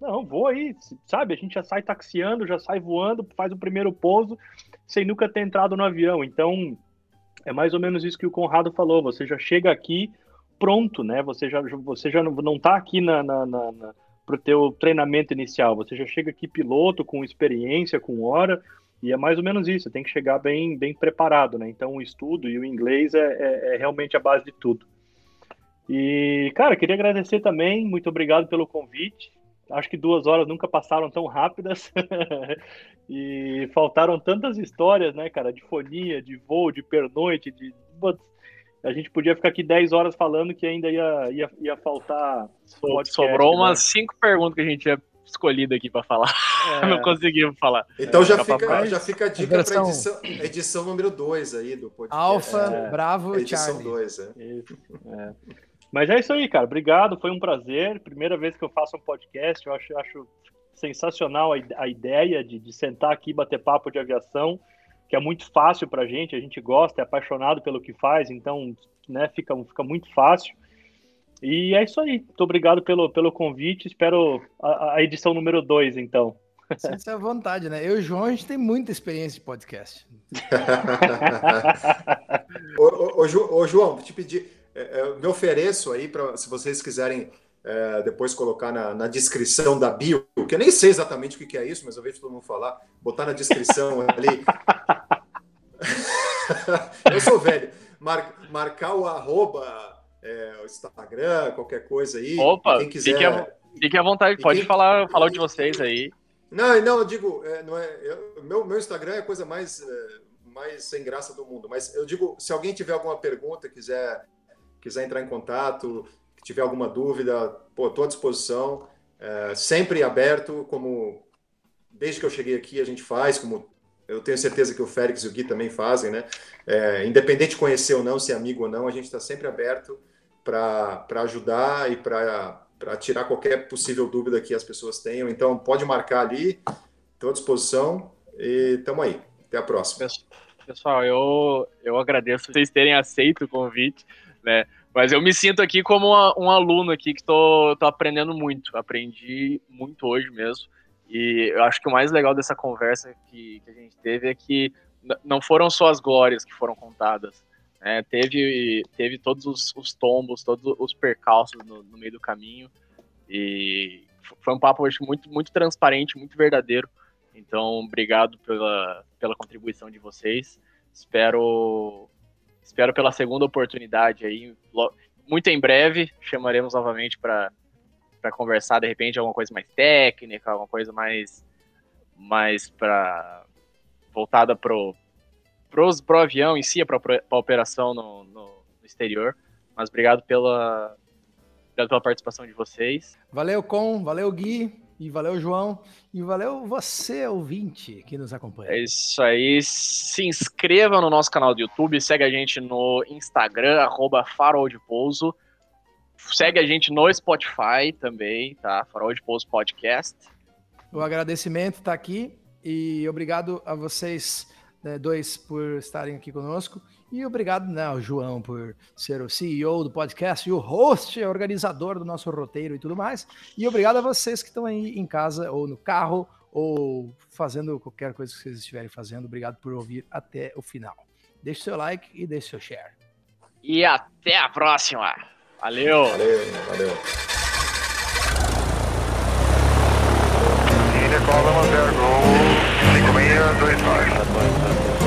não, vou aí, sabe? A gente já sai taxiando, já sai voando, faz o primeiro pouso, sem nunca ter entrado no avião. Então, é mais ou menos isso que o Conrado falou. Você já chega aqui pronto, né? Você já, você já não está aqui na, na, na, na para o teu treinamento inicial. Você já chega aqui piloto, com experiência, com hora, e é mais ou menos isso. Você tem que chegar bem, bem preparado, né? Então, o estudo e o inglês é, é, é realmente a base de tudo. E, cara, queria agradecer também, muito obrigado pelo convite. Acho que duas horas nunca passaram tão rápidas. e faltaram tantas histórias, né, cara, de fonia, de voo, de pernoite, de. A gente podia ficar aqui 10 horas falando que ainda ia, ia, ia faltar. Podcast, Sobrou né? umas cinco perguntas que a gente tinha escolhido aqui para falar. É. Não conseguimos falar. Então já, fica, já fica a dica para edição, edição número 2 aí do podcast. Alfa, é. Bravo, edição Charlie. 2, é. Mas é isso aí, cara. Obrigado, foi um prazer. Primeira vez que eu faço um podcast, eu acho, acho sensacional a, a ideia de, de sentar aqui e bater papo de aviação, que é muito fácil para a gente, a gente gosta, é apaixonado pelo que faz, então né, fica, fica muito fácil. E é isso aí. Muito obrigado pelo, pelo convite. Espero a, a edição número 2, então. Sinta à vontade, né? Eu e o João, a gente tem muita experiência de podcast. ô, ô, ô, ô, João, vou te pedir é, é, me ofereço aí para se vocês quiserem é, depois colocar na, na, descrição da bio, que eu nem sei exatamente o que é isso, mas eu vejo todo mundo falar, botar na descrição ali. eu sou velho. Mar, marcar o arroba, é, o Instagram, qualquer coisa aí. Opa, quem quiser. Fique à, fique à vontade, pode quem, falar, falar de vocês aí. Não, não, eu digo, é, não é, eu, meu, meu Instagram é a coisa mais, é, mais sem graça do mundo, mas eu digo, se alguém tiver alguma pergunta, quiser quiser entrar em contato, tiver alguma dúvida, estou à disposição, é, sempre aberto, como desde que eu cheguei aqui a gente faz, como eu tenho certeza que o Félix e o Gui também fazem, né? É, independente de conhecer ou não, ser amigo ou não, a gente está sempre aberto para ajudar e para tirar qualquer possível dúvida que as pessoas tenham. Então, pode marcar ali, estou à disposição e estamos aí. Até a próxima. Pessoal, eu, eu agradeço vocês terem aceito o convite né? Mas eu me sinto aqui como uma, um aluno aqui que tô, tô aprendendo muito. Aprendi muito hoje mesmo. E eu acho que o mais legal dessa conversa que, que a gente teve é que não foram só as glórias que foram contadas. Né? Teve, teve todos os, os, tombos, todos os percalços no, no, meio do caminho. E foi um papo acho, muito, muito transparente, muito verdadeiro. Então, obrigado pela, pela contribuição de vocês. Espero Espero pela segunda oportunidade aí. Muito em breve chamaremos novamente para conversar, de repente, alguma coisa mais técnica, alguma coisa mais, mais para voltada pro, pros, pro avião em si, para a operação no, no, no, exterior. Mas obrigado pela, obrigado pela participação de vocês. Valeu, Com, valeu, Gui. E valeu, João. E valeu você, ouvinte, que nos acompanha. É isso aí. Se inscreva no nosso canal do YouTube. Segue a gente no Instagram, arroba Farol de Pouso. Segue a gente no Spotify também, tá? Farol de Pouso Podcast. O agradecimento está aqui. E obrigado a vocês né, dois por estarem aqui conosco. E obrigado né, ao João por ser o CEO do podcast e o host, organizador do nosso roteiro e tudo mais. E obrigado a vocês que estão aí em casa ou no carro ou fazendo qualquer coisa que vocês estiverem fazendo. Obrigado por ouvir até o final. Deixe seu like e deixe seu share. E até a próxima. Valeu. Valeu, valeu. Cinco meia, dois,